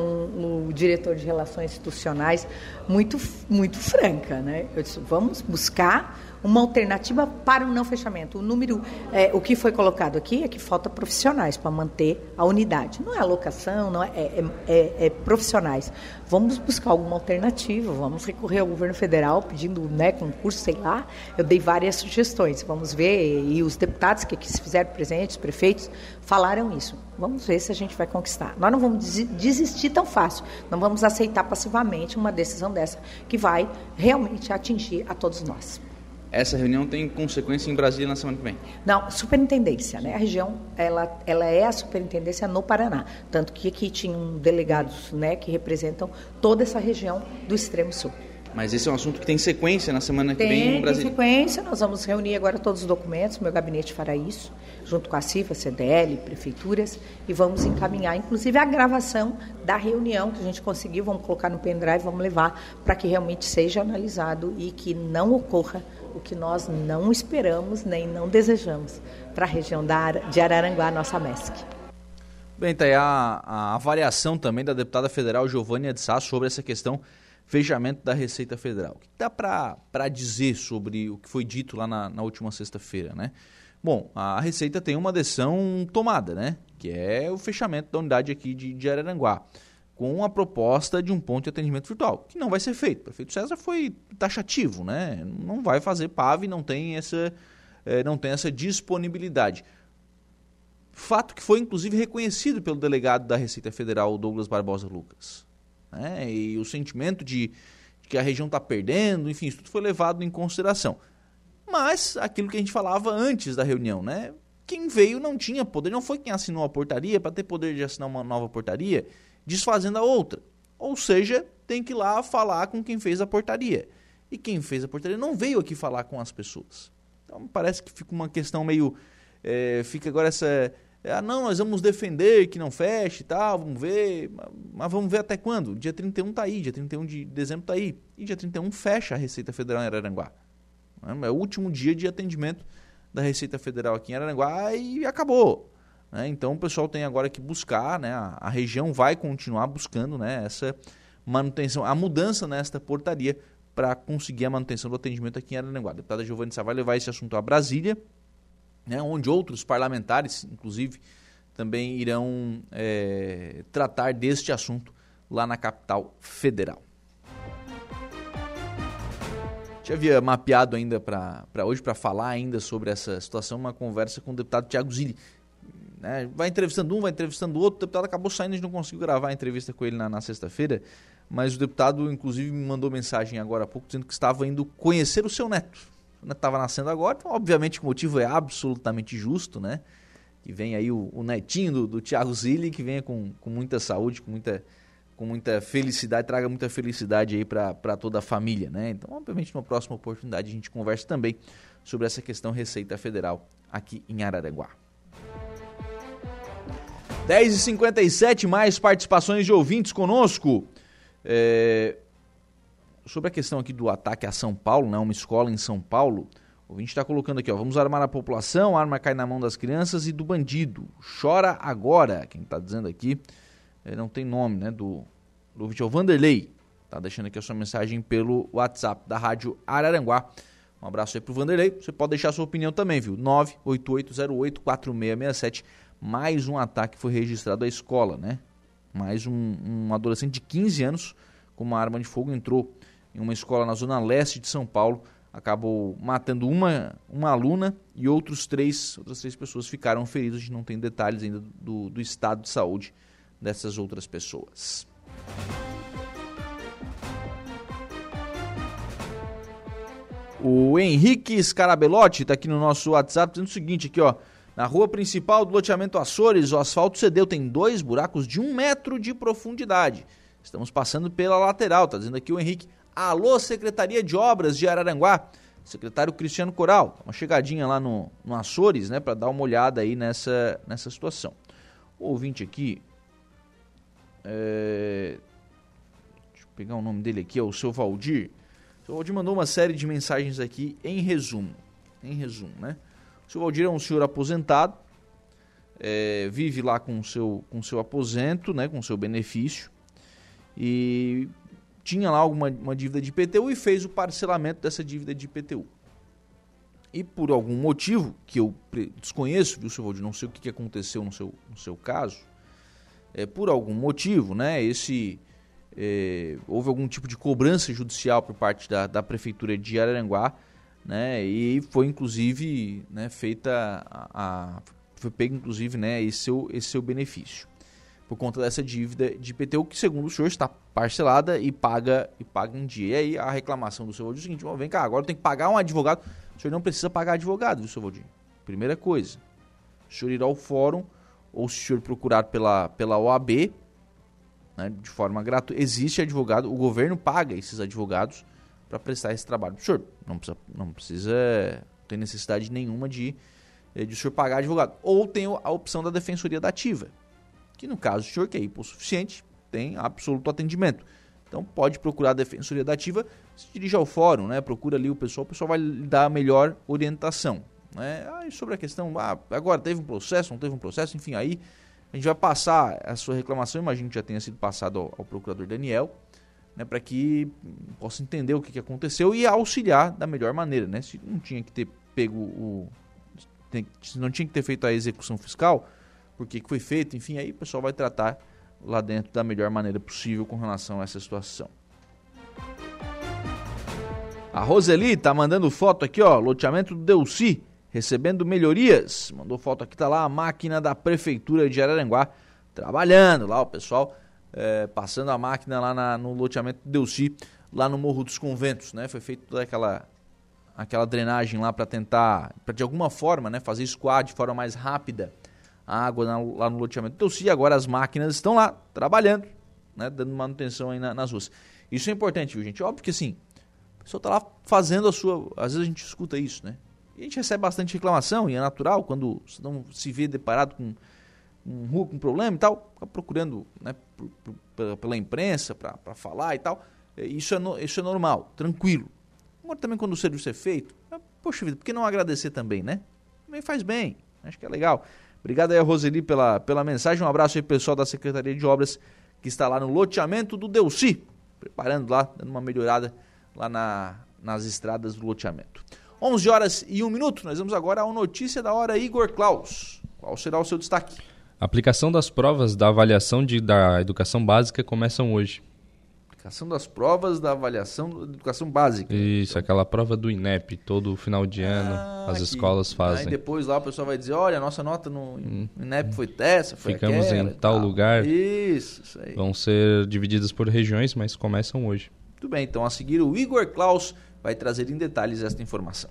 o diretor de relações institucionais, muito, muito franca, né? Eu disse, vamos buscar uma alternativa para o não fechamento. O número, é, o que foi colocado aqui é que falta profissionais para manter a unidade. Não é alocação, não é, é, é, é, profissionais. Vamos buscar alguma alternativa, vamos recorrer ao governo federal pedindo né, concurso, sei lá. Eu dei várias sugestões, vamos ver. E os deputados que aqui se fizeram presentes, prefeitos, falaram isso. Vamos ver se a gente vai conquistar. Nós não vamos desistir tão fácil, não vamos aceitar passivamente uma decisão dessa que vai realmente atingir a todos nós essa reunião tem consequência em Brasília na semana que vem? Não, superintendência, né? A região, ela, ela é a superintendência no Paraná. Tanto que aqui tinham delegados, né, que representam toda essa região do extremo sul. Mas esse é um assunto que tem sequência na semana que tem, vem em Brasília? Tem sequência, nós vamos reunir agora todos os documentos, meu gabinete fará isso, junto com a CIFA, CDL, prefeituras, e vamos encaminhar, inclusive, a gravação da reunião que a gente conseguiu, vamos colocar no pendrive, vamos levar para que realmente seja analisado e que não ocorra o que nós não esperamos nem não desejamos para a região da, de Araranguá, nossa MESC. Bem, tá aí a, a avaliação também da deputada federal Giovanni Adissá sobre essa questão fechamento da Receita Federal. O que dá para dizer sobre o que foi dito lá na, na última sexta-feira, né? Bom, a Receita tem uma decisão tomada, né? Que é o fechamento da unidade aqui de, de Araranguá, com a proposta de um ponto de atendimento virtual, que não vai ser feito. O prefeito César foi taxativo, né? Não vai fazer PAV, não tem essa, é, não tem essa disponibilidade. Fato que foi inclusive reconhecido pelo delegado da Receita Federal, Douglas Barbosa Lucas. Né? E o sentimento de, de que a região está perdendo, enfim, isso tudo foi levado em consideração. Mas aquilo que a gente falava antes da reunião, né? Quem veio não tinha poder, não foi quem assinou a portaria para ter poder de assinar uma nova portaria, desfazendo a outra. Ou seja, tem que ir lá falar com quem fez a portaria. E quem fez a portaria não veio aqui falar com as pessoas. Então parece que fica uma questão meio. É, fica agora essa. Ah, não, nós vamos defender que não feche e tal, vamos ver. Mas vamos ver até quando? Dia 31 está aí, dia 31 de dezembro está aí. E dia 31 fecha a Receita Federal em Araranguá. É o último dia de atendimento da Receita Federal aqui em Araranguá e acabou. Né? Então o pessoal tem agora que buscar, né? a, a região vai continuar buscando né? essa manutenção, a mudança nesta portaria para conseguir a manutenção do atendimento aqui em Araranguá. A deputada Giovanni Sá vai levar esse assunto a Brasília, né? onde outros parlamentares, inclusive, também irão é, tratar deste assunto lá na capital federal. Já havia mapeado ainda para hoje, para falar ainda sobre essa situação, uma conversa com o deputado Tiago Zilli. Né? Vai entrevistando um, vai entrevistando outro. O deputado acabou saindo, a gente não conseguiu gravar a entrevista com ele na, na sexta-feira. Mas o deputado, inclusive, me mandou mensagem agora há pouco dizendo que estava indo conhecer o seu neto. Estava nascendo agora, então, obviamente, o motivo é absolutamente justo, né? Que vem aí o, o netinho do, do Tiago Zilli, que venha com, com muita saúde, com muita com muita felicidade, traga muita felicidade aí para toda a família, né? Então, obviamente, numa próxima oportunidade a gente conversa também sobre essa questão Receita Federal aqui em Araranguá. 10h57, mais participações de ouvintes conosco. É... Sobre a questão aqui do ataque a São Paulo, né? Uma escola em São Paulo. O ouvinte está colocando aqui, ó. Vamos armar a população, a arma cai na mão das crianças e do bandido. Chora agora. Quem está dizendo aqui é, não tem nome, né, do, do ouvinte, é o Vanderlei, tá deixando aqui a sua mensagem pelo WhatsApp da Rádio Araranguá. Um abraço aí pro Vanderlei, você pode deixar sua opinião também, viu? 988084667, mais um ataque foi registrado à escola, né? Mais um, um adolescente de 15 anos com uma arma de fogo entrou em uma escola na zona leste de São Paulo, acabou matando uma, uma aluna e outros três, outras três pessoas ficaram feridas. A gente não tem detalhes ainda do, do estado de saúde dessas outras pessoas. O Henrique Scarabelotti está aqui no nosso WhatsApp dizendo o seguinte aqui, ó. Na rua principal do loteamento Açores, o asfalto cedeu, tem dois buracos de um metro de profundidade. Estamos passando pela lateral, tá dizendo aqui o Henrique. Alô, Secretaria de Obras de Araranguá. Secretário Cristiano Coral, uma chegadinha lá no, no Açores, né, para dar uma olhada aí nessa, nessa situação. O ouvinte aqui, é... Deixa eu pegar o nome dele aqui, é o seu Valdir. O seu Valdir mandou uma série de mensagens aqui em resumo. Em resumo, né? O seu Valdir é um senhor aposentado, é, vive lá com o seu, com seu aposento, né, com o seu benefício, e tinha lá alguma uma dívida de IPTU e fez o parcelamento dessa dívida de IPTU. E por algum motivo, que eu desconheço, viu, seu Valdir, não sei o que aconteceu no seu, no seu caso, é, por algum motivo, né, esse é, houve algum tipo de cobrança judicial por parte da, da prefeitura de Araranguá, né, e foi inclusive né, feita a, a, foi pego inclusive né, esse seu esse seu benefício por conta dessa dívida de IPTU que segundo o senhor está parcelada e paga e paga em dia. E aí a reclamação do senhor é o seguinte, vem cá, agora tem que pagar um advogado. O senhor não precisa pagar advogado, viu, seu Valdir? Primeira coisa. O senhor irá ao fórum ou se o senhor procurar pela, pela OAB, né, de forma gratuita, existe advogado, o governo paga esses advogados para prestar esse trabalho. O senhor não precisa, não precisa ter necessidade nenhuma de, eh, de o senhor pagar advogado. Ou tem a opção da defensoria da ativa, que no caso o senhor que é hipossuficiente, tem absoluto atendimento. Então pode procurar a defensoria da ativa, se dirige ao fórum, né? Procura ali o pessoal, o pessoal vai lhe dar a melhor orientação. Né? Sobre a questão, ah, agora teve um processo, não teve um processo, enfim, aí a gente vai passar a sua reclamação, imagino que já tenha sido passado ao, ao procurador Daniel, né, para que possa entender o que, que aconteceu e auxiliar da melhor maneira. Né? Se não tinha que ter pego o. Se não tinha que ter feito a execução fiscal, por que, foi feito, enfim, aí o pessoal vai tratar lá dentro da melhor maneira possível com relação a essa situação. A Roseli tá mandando foto aqui, ó, loteamento do Delci, recebendo melhorias. Mandou foto aqui, tá lá a máquina da prefeitura de Araranguá trabalhando lá, o pessoal é, passando a máquina lá na, no loteamento do Delci, lá no Morro dos Conventos, né? Foi feito toda aquela aquela drenagem lá para tentar, para de alguma forma, né, fazer escoar de forma mais rápida água na, lá no loteamento Delci. Agora as máquinas estão lá trabalhando, né, dando manutenção aí na, nas ruas. Isso é importante, viu, gente? Óbvio que assim, a pessoa está lá fazendo a sua. Às vezes a gente escuta isso, né? E a gente recebe bastante reclamação, e é natural quando não se vê deparado com um rua com problema e tal, fica procurando né, por, por, pela imprensa para falar e tal. Isso é, no, isso é normal, tranquilo. Agora também quando o serviço é feito, é, poxa vida, por que não agradecer também, né? Também faz bem, acho que é legal. Obrigado aí Roseli pela, pela mensagem, um abraço aí pessoal da Secretaria de Obras que está lá no loteamento do Delci, preparando lá, dando uma melhorada lá na, nas estradas do loteamento. 11 horas e 1 minuto, nós vamos agora ao Notícia da Hora Igor Klaus. Qual será o seu destaque? A aplicação das provas da avaliação de, da educação básica começam hoje. Aplicação das provas da avaliação da educação básica. Isso, então. aquela prova do INEP, todo final de ano, ah, as que, escolas fazem. Aí depois lá o pessoal vai dizer, olha, a nossa nota no hum, INEP foi dessa, foi Ficamos aquela, em tal lugar. Isso, isso aí. Vão ser divididas por regiões, mas começam hoje. Muito bem, então a seguir o Igor Klaus vai trazer em detalhes esta informação.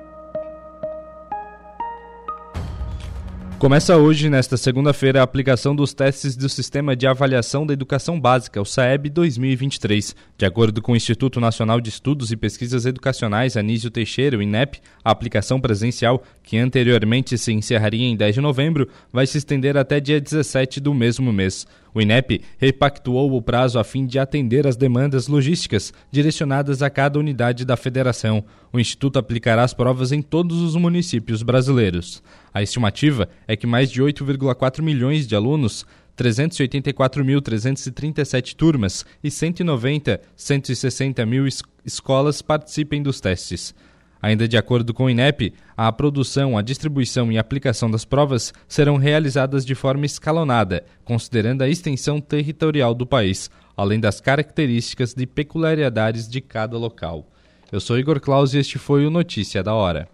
Começa hoje, nesta segunda-feira, a aplicação dos testes do Sistema de Avaliação da Educação Básica, o SAEB 2023. De acordo com o Instituto Nacional de Estudos e Pesquisas Educacionais Anísio Teixeira, o INEP, a aplicação presencial, que anteriormente se encerraria em 10 de novembro, vai se estender até dia 17 do mesmo mês. O INEP repactuou o prazo a fim de atender às demandas logísticas direcionadas a cada unidade da federação. O Instituto aplicará as provas em todos os municípios brasileiros. A estimativa é que mais de 8,4 milhões de alunos 384.337 turmas e 190, 160 mil es escolas participem dos testes. Ainda de acordo com o INEP, a produção, a distribuição e aplicação das provas serão realizadas de forma escalonada, considerando a extensão territorial do país, além das características e peculiaridades de cada local. Eu sou Igor Claus e este foi o Notícia da Hora.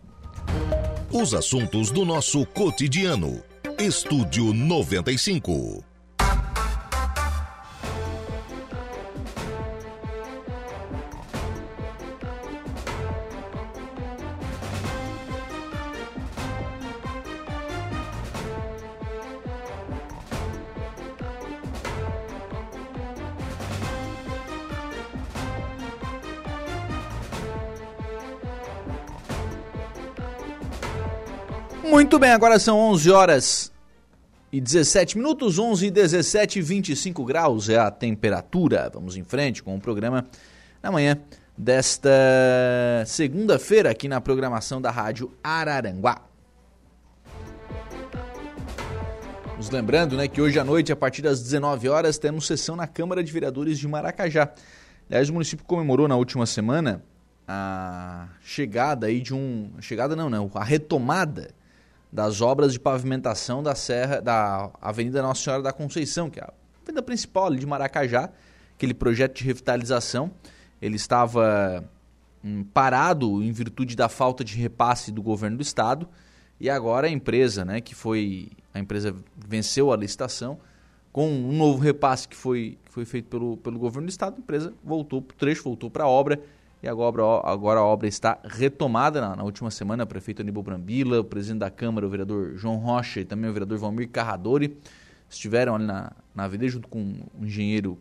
Os assuntos do nosso cotidiano. Estúdio 95. Muito bem, agora são 11 horas e 17 minutos, 11 e 17, 25 graus é a temperatura. Vamos em frente com o programa na manhã desta segunda-feira aqui na programação da Rádio Araranguá. Nos lembrando né, que hoje à noite, a partir das 19 horas, temos sessão na Câmara de Vereadores de Maracajá. Aliás, o município comemorou na última semana a chegada aí de um. Chegada não, né? A retomada das obras de pavimentação da serra da Avenida Nossa Senhora da Conceição, que é a avenida principal ali de Maracajá, aquele projeto de revitalização. Ele estava hum, parado em virtude da falta de repasse do governo do estado e agora a empresa, né, que foi a empresa venceu a licitação com um novo repasse que foi, que foi feito pelo, pelo governo do estado, a empresa voltou para o trecho, voltou para a obra e agora, agora a obra está retomada. Na, na, última semana, o prefeito Aníbal Brambila, o presidente da Câmara, o vereador João Rocha e também o vereador Valmir Carradori estiveram ali na, na avenida junto com o engenheiro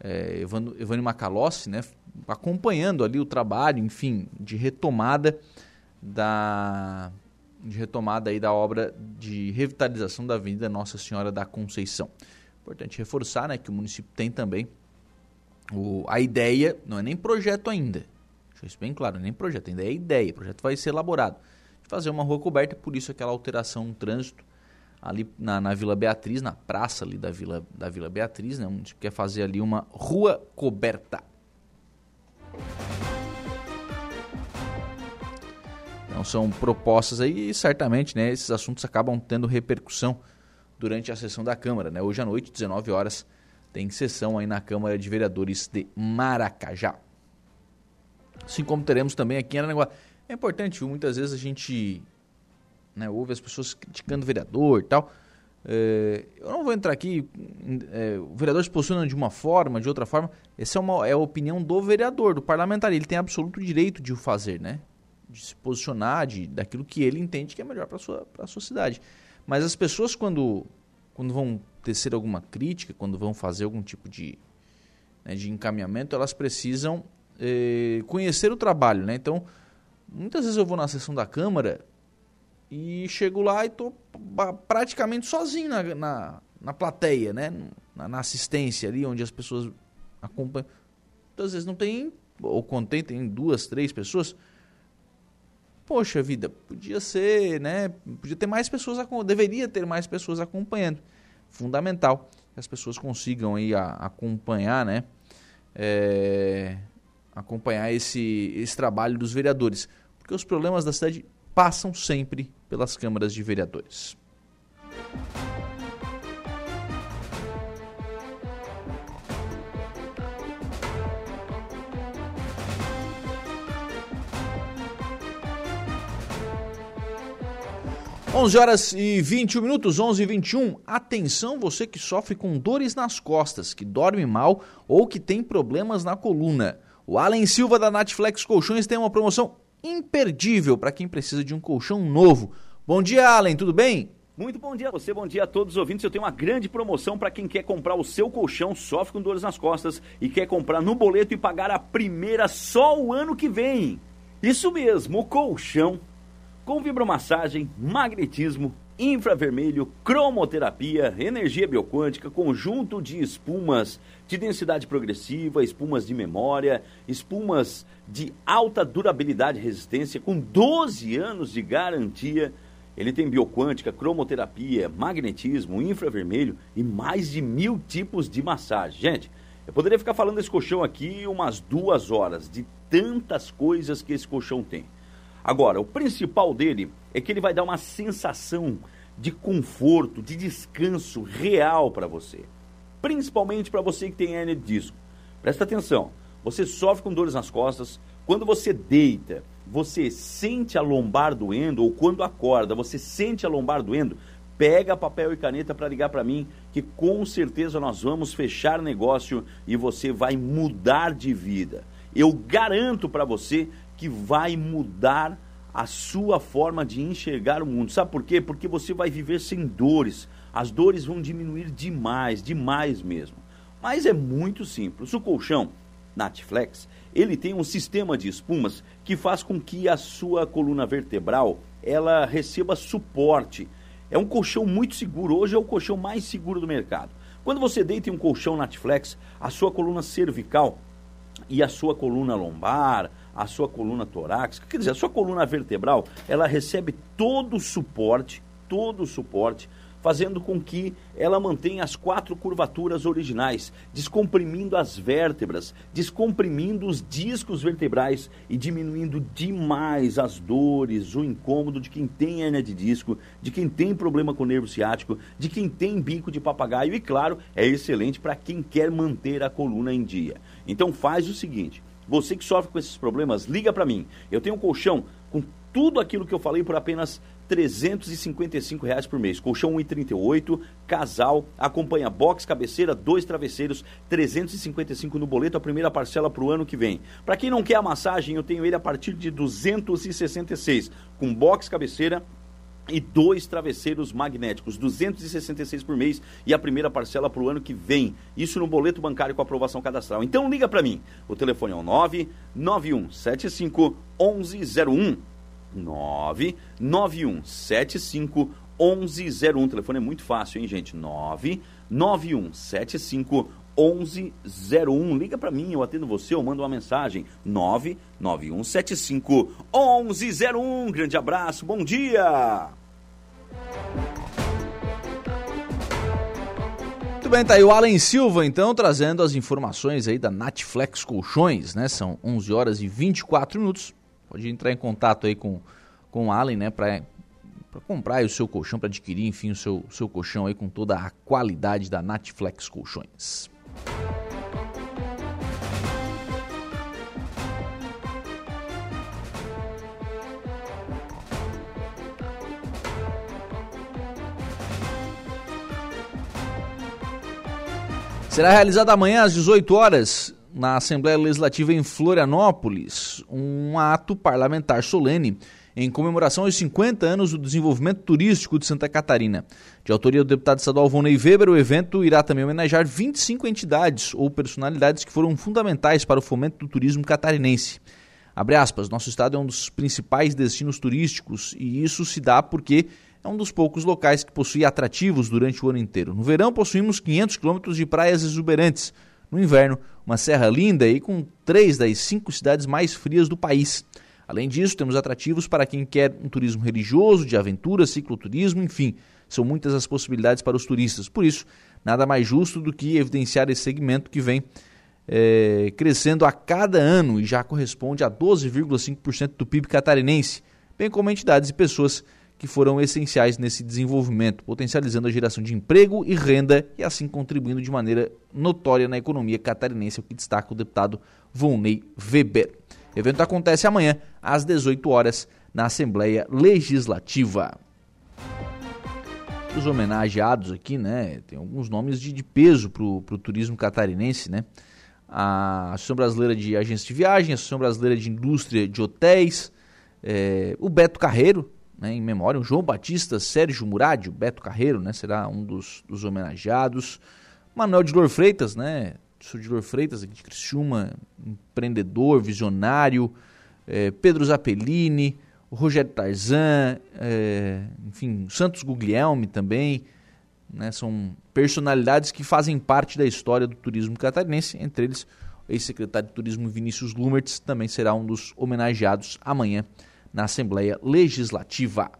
é, Evandro, Macalossi, né, acompanhando ali o trabalho, enfim, de retomada da, de retomada aí da obra de revitalização da Avenida Nossa Senhora da Conceição. Importante reforçar né, que o município tem também o, a ideia, não é nem projeto ainda, deixa isso bem claro, nem projeto, ainda é ideia, o projeto vai ser elaborado, de fazer uma rua coberta, por isso aquela alteração no trânsito ali na, na Vila Beatriz, na praça ali da Vila, da Vila Beatriz, né, o município quer fazer ali uma rua coberta. Então são propostas aí e certamente né, esses assuntos acabam tendo repercussão durante a sessão da Câmara. Né? Hoje à noite, 19 horas, tem sessão aí na Câmara de Vereadores de Maracajá. Assim como teremos também aqui em Aranaguá. É importante, muitas vezes a gente né, ouve as pessoas criticando o vereador e tal. É, eu não vou entrar aqui, é, o vereador se posiciona de uma forma, de outra forma. Essa é, uma, é a opinião do vereador, do parlamentar. Ele tem absoluto direito de o fazer, né? De se posicionar de, daquilo que ele entende que é melhor para a sua, sua cidade. Mas as pessoas, quando, quando vão tecer alguma crítica, quando vão fazer algum tipo de, né, de encaminhamento, elas precisam é, conhecer o trabalho, né? Então, muitas vezes eu vou na sessão da Câmara e chego lá e tô praticamente sozinho na, na, na plateia, né? Na, na, assistência ali, onde as pessoas acompanham. Muitas vezes não tem, ou contém, tem duas, três pessoas. Poxa vida, podia ser, né? Podia ter mais pessoas, deveria ter mais pessoas acompanhando. Fundamental que as pessoas consigam aí a, acompanhar, né? É, acompanhar esse, esse trabalho dos vereadores. Porque os problemas da cidade passam sempre pelas câmaras de vereadores. Onze horas e 21 minutos, 11 e 21. Atenção, você que sofre com dores nas costas, que dorme mal ou que tem problemas na coluna. O Allen Silva da Natflex Colchões tem uma promoção imperdível para quem precisa de um colchão novo. Bom dia, Allen, tudo bem? Muito bom dia a você, bom dia a todos os ouvintes. Eu tenho uma grande promoção para quem quer comprar o seu colchão, sofre com dores nas costas e quer comprar no boleto e pagar a primeira só o ano que vem. Isso mesmo, o colchão com vibromassagem, magnetismo, infravermelho, cromoterapia, energia bioquântica, conjunto de espumas de densidade progressiva, espumas de memória, espumas de alta durabilidade e resistência, com 12 anos de garantia. Ele tem bioquântica, cromoterapia, magnetismo, infravermelho e mais de mil tipos de massagem. Gente, eu poderia ficar falando desse colchão aqui umas duas horas, de tantas coisas que esse colchão tem. Agora, o principal dele é que ele vai dar uma sensação de conforto, de descanso real para você. Principalmente para você que tem hernia de disco. Presta atenção, você sofre com dores nas costas, quando você deita, você sente a lombar doendo, ou quando acorda, você sente a lombar doendo, pega papel e caneta para ligar para mim, que com certeza nós vamos fechar negócio e você vai mudar de vida. Eu garanto para você que vai mudar a sua forma de enxergar o mundo. Sabe por quê? Porque você vai viver sem dores. As dores vão diminuir demais, demais mesmo. Mas é muito simples. O colchão Natflex, ele tem um sistema de espumas que faz com que a sua coluna vertebral ela receba suporte. É um colchão muito seguro. Hoje é o colchão mais seguro do mercado. Quando você deita em um colchão Natflex, a sua coluna cervical e a sua coluna lombar, a sua coluna torácica, quer dizer, a sua coluna vertebral, ela recebe todo o suporte, todo o suporte, fazendo com que ela mantenha as quatro curvaturas originais, descomprimindo as vértebras, descomprimindo os discos vertebrais e diminuindo demais as dores, o incômodo de quem tem hernia de disco, de quem tem problema com o nervo ciático, de quem tem bico de papagaio e, claro, é excelente para quem quer manter a coluna em dia. Então faz o seguinte, você que sofre com esses problemas, liga para mim. Eu tenho um colchão com tudo aquilo que eu falei por apenas 355 reais por mês. Colchão 1,38, casal, acompanha box, cabeceira, dois travesseiros, 355 no boleto, a primeira parcela para o ano que vem. Para quem não quer a massagem, eu tenho ele a partir de 266, com box, cabeceira, e dois travesseiros magnéticos, 266 por mês e a primeira parcela para o ano que vem. Isso no boleto bancário com aprovação cadastral. Então liga para mim. O telefone é o 99175 1101. 99175 1101. O telefone é muito fácil, hein, gente? 99175 1101. Liga para mim, eu atendo você, eu mando uma mensagem. 99175 1101. Grande abraço, bom dia! Muito bem, tá aí o Alan Silva, então, trazendo as informações aí da Natflex Colchões, né? São 11 horas e 24 minutos. Pode entrar em contato aí com, com o Alan, né? Para comprar o seu colchão, para adquirir, enfim, o seu, seu colchão aí com toda a qualidade da Natflex Colchões. Será realizada amanhã às 18 horas na Assembleia Legislativa em Florianópolis um ato parlamentar solene em comemoração aos 50 anos do desenvolvimento turístico de Santa Catarina. De autoria do deputado estadual Vonei Weber, o evento irá também homenagear 25 entidades ou personalidades que foram fundamentais para o fomento do turismo catarinense. Abre aspas, nosso estado é um dos principais destinos turísticos e isso se dá porque é um dos poucos locais que possui atrativos durante o ano inteiro. No verão possuímos 500 quilômetros de praias exuberantes. No inverno, uma serra linda e com três das cinco cidades mais frias do país. Além disso, temos atrativos para quem quer um turismo religioso, de aventura, cicloturismo, enfim, são muitas as possibilidades para os turistas. Por isso, nada mais justo do que evidenciar esse segmento que vem é, crescendo a cada ano e já corresponde a 12,5% do PIB catarinense, bem como entidades e pessoas foram essenciais nesse desenvolvimento, potencializando a geração de emprego e renda e assim contribuindo de maneira notória na economia catarinense, o que destaca o deputado Volney Weber. O evento acontece amanhã, às 18 horas, na Assembleia Legislativa. Os homenageados aqui, né? Tem alguns nomes de, de peso para o turismo catarinense, né? A Associação Brasileira de Agências de Viagem, a Associação Brasileira de Indústria de Hotéis, é, o Beto Carreiro, né, em memória, o João Batista Sérgio Murad, o Beto Carreiro, né, será um dos, dos homenageados. Manuel de Lour Freitas, né, sou de Lour Freitas, aqui de Criciúma, empreendedor, visionário, é, Pedro Zappellini, Rogério Tarzan, é, enfim, Santos Guglielmi também, né, são personalidades que fazem parte da história do turismo catarinense, entre eles o ex-secretário de Turismo Vinícius Lumertz também será um dos homenageados amanhã na Assembleia Legislativa.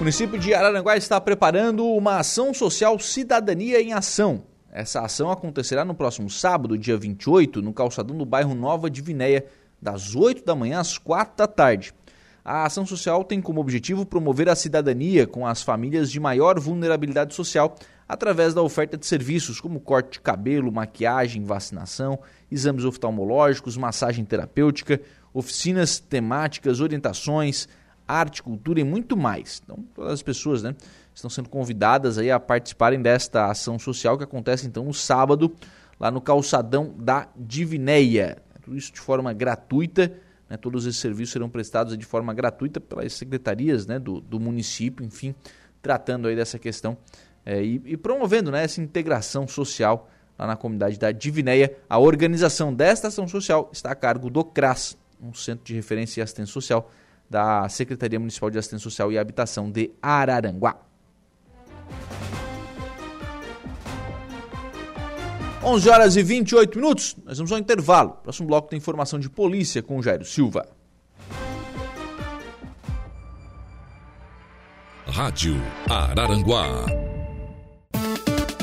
O município de Araranguá está preparando uma ação social Cidadania em Ação. Essa ação acontecerá no próximo sábado, dia 28, no calçadão do bairro Nova de Vinéia, das 8 da manhã às 4 da tarde. A ação social tem como objetivo promover a cidadania com as famílias de maior vulnerabilidade social através da oferta de serviços como corte de cabelo, maquiagem, vacinação, exames oftalmológicos, massagem terapêutica, oficinas temáticas, orientações, arte, cultura e muito mais. Então, todas as pessoas né, estão sendo convidadas aí a participarem desta ação social que acontece então no sábado, lá no calçadão da Divinéia. Isso de forma gratuita, né, todos esses serviços serão prestados de forma gratuita pelas secretarias né, do, do município, enfim, tratando aí dessa questão é, e, e, promovendo né, essa integração social lá na comunidade da Divinéia. A organização desta ação social está a cargo do CRAS, um Centro de Referência e Assistência Social, da Secretaria Municipal de Assistência Social e Habitação de Araranguá. 11 horas e 28 minutos, nós vamos ao intervalo. Próximo bloco tem informação de polícia com Jairo Silva. Rádio Araranguá.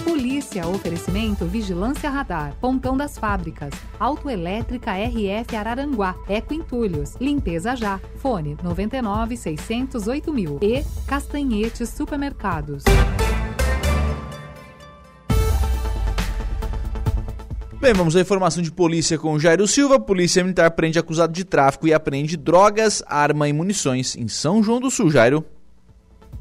Polícia, oferecimento Vigilância Radar, Pontão das Fábricas, Autoelétrica RF Araranguá, Eco Entulhos, Limpeza Já, Fone 99 608 mil e Castanhetes Supermercados. Bem, vamos à informação de polícia com Jairo Silva. Polícia Militar prende acusado de tráfico e apreende drogas, arma e munições em São João do Sul. Jairo.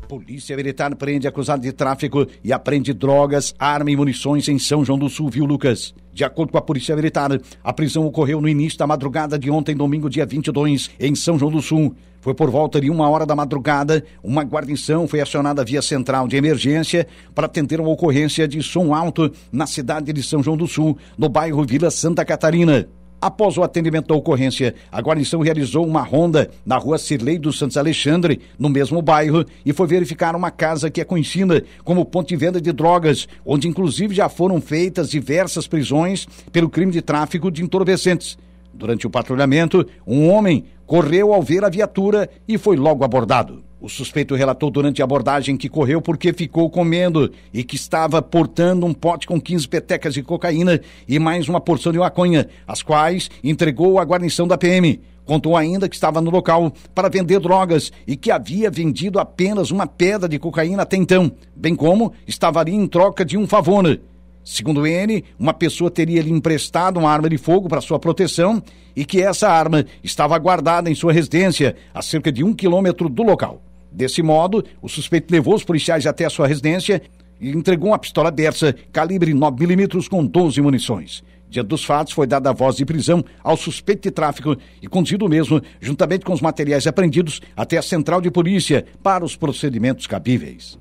Polícia Militar prende acusado de tráfico e apreende drogas, arma e munições em São João do Sul, viu, Lucas? De acordo com a Polícia Militar, a prisão ocorreu no início da madrugada de ontem, domingo, dia 22, em São João do Sul. Foi por volta de uma hora da madrugada, uma guarnição foi acionada via central de emergência para atender uma ocorrência de som alto na cidade de São João do Sul, no bairro Vila Santa Catarina. Após o atendimento da ocorrência, a guarnição realizou uma ronda na rua Cirlei dos Santos Alexandre, no mesmo bairro, e foi verificar uma casa que é conhecida como ponto de venda de drogas, onde inclusive já foram feitas diversas prisões pelo crime de tráfico de entorpecentes. Durante o patrulhamento, um homem correu ao ver a viatura e foi logo abordado. O suspeito relatou durante a abordagem que correu porque ficou comendo e que estava portando um pote com 15 petecas de cocaína e mais uma porção de maconha, as quais entregou à guarnição da PM. Contou ainda que estava no local para vender drogas e que havia vendido apenas uma pedra de cocaína até então, bem como estava ali em troca de um favor. Segundo ele, uma pessoa teria lhe emprestado uma arma de fogo para sua proteção e que essa arma estava guardada em sua residência, a cerca de um quilômetro do local. Desse modo, o suspeito levou os policiais até a sua residência e entregou uma pistola Bersa calibre 9mm com 12 munições. Diante dos fatos, foi dada a voz de prisão ao suspeito de tráfico e conduzido mesmo, juntamente com os materiais apreendidos, até a central de polícia para os procedimentos cabíveis.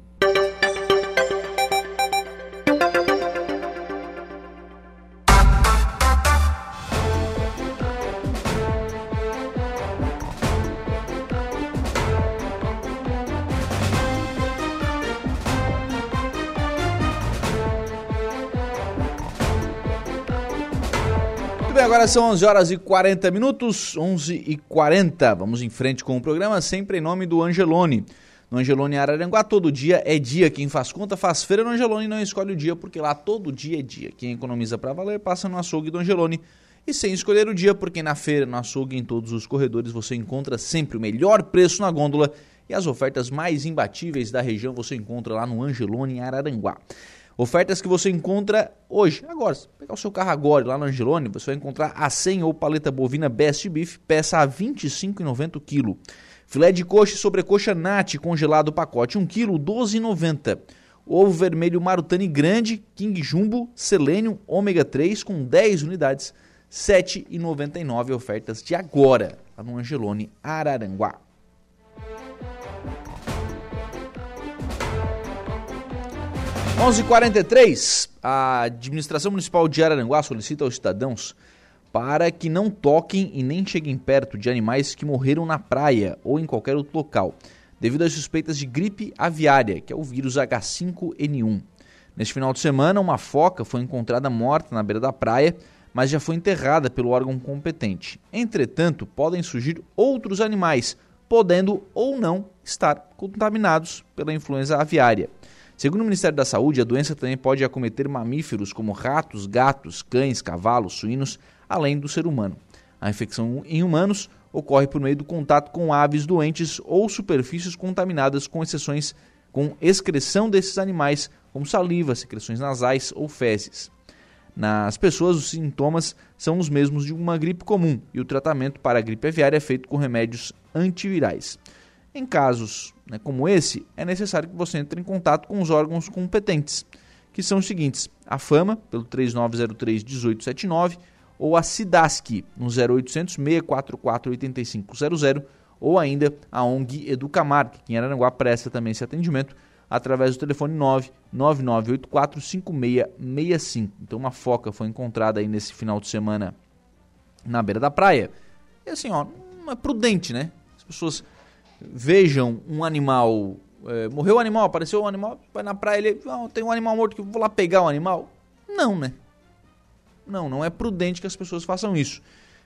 Agora são 11 horas e 40 minutos, 11 e 40. Vamos em frente com o programa, sempre em nome do Angelone. No Angelone Araranguá, todo dia é dia. Quem faz conta faz feira no Angelone não escolhe o dia, porque lá todo dia é dia. Quem economiza para valer passa no açougue do Angelone. E sem escolher o dia, porque na feira, no açougue, em todos os corredores, você encontra sempre o melhor preço na gôndola e as ofertas mais imbatíveis da região você encontra lá no Angelone Araranguá. Ofertas que você encontra hoje, agora. Se pegar o seu carro agora lá no Angelone, você vai encontrar a 100 ou paleta bovina Best Beef, peça a R$ 25,90 kg. Filé de coxa e sobrecoxa Nat congelado pacote 1 kg, 12,90. Ovo vermelho Marutani grande, King Jumbo, Selênio, ômega 3 com 10 unidades, 7,99 ofertas de agora, lá no Angelone Araranguá. 11:43 a administração municipal de Araranguá solicita aos cidadãos para que não toquem e nem cheguem perto de animais que morreram na praia ou em qualquer outro local, devido às suspeitas de gripe aviária, que é o vírus H5N1. Neste final de semana, uma foca foi encontrada morta na beira da praia, mas já foi enterrada pelo órgão competente. Entretanto, podem surgir outros animais, podendo ou não estar contaminados pela influenza aviária. Segundo o Ministério da Saúde, a doença também pode acometer mamíferos como ratos, gatos, cães, cavalos, suínos, além do ser humano. A infecção em humanos ocorre por meio do contato com aves doentes ou superfícies contaminadas, com exceções com excreção desses animais, como saliva, secreções nasais ou fezes. Nas pessoas, os sintomas são os mesmos de uma gripe comum e o tratamento para a gripe aviária é feito com remédios antivirais. Em casos né, como esse, é necessário que você entre em contato com os órgãos competentes, que são os seguintes: a FAMA, pelo 3903-1879, ou a SIDASC, no 0800 644 8500, ou ainda a ONG Educamar, que em Araranguá presta também esse atendimento, através do telefone 99984 5665. Então, uma foca foi encontrada aí nesse final de semana na beira da praia. E assim, ó, é prudente, né? As pessoas vejam um animal. É, morreu o um animal, apareceu um animal, vai na praia, ele. Ah, tem um animal morto que vou lá pegar o um animal. Não, né? Não, não é prudente que as pessoas façam isso.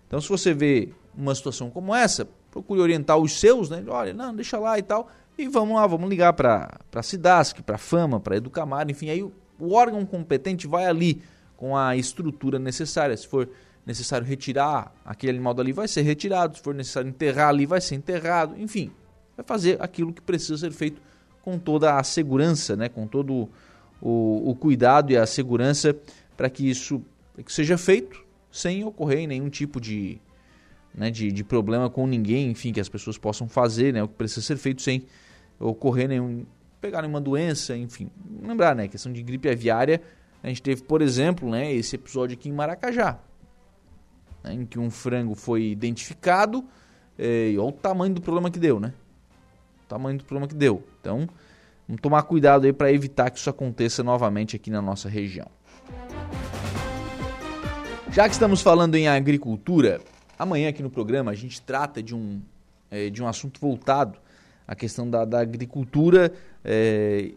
Então, se você vê uma situação como essa, procure orientar os seus, né? Olha, não, deixa lá e tal. E vamos lá, vamos ligar para a Cidasc, para a Fama, para a Educamar, enfim, aí o, o órgão competente vai ali com a estrutura necessária. Se for necessário retirar aquele animal dali, vai ser retirado. Se for necessário enterrar ali, vai ser enterrado. Enfim, vai fazer aquilo que precisa ser feito com toda a segurança, né? com todo o, o cuidado e a segurança para que isso que seja feito sem ocorrer nenhum tipo de, né, de, de, problema com ninguém, enfim, que as pessoas possam fazer, né, o que precisa ser feito sem ocorrer nenhum, pegar nenhuma doença, enfim. Lembrar, né, questão de gripe aviária, a gente teve, por exemplo, né, esse episódio aqui em Maracajá, né, em que um frango foi identificado, e olha o tamanho do problema que deu, né? O tamanho do problema que deu. Então, vamos tomar cuidado aí para evitar que isso aconteça novamente aqui na nossa região. Já que estamos falando em agricultura, amanhã aqui no programa a gente trata de um, é, de um assunto voltado à questão da, da agricultura. É,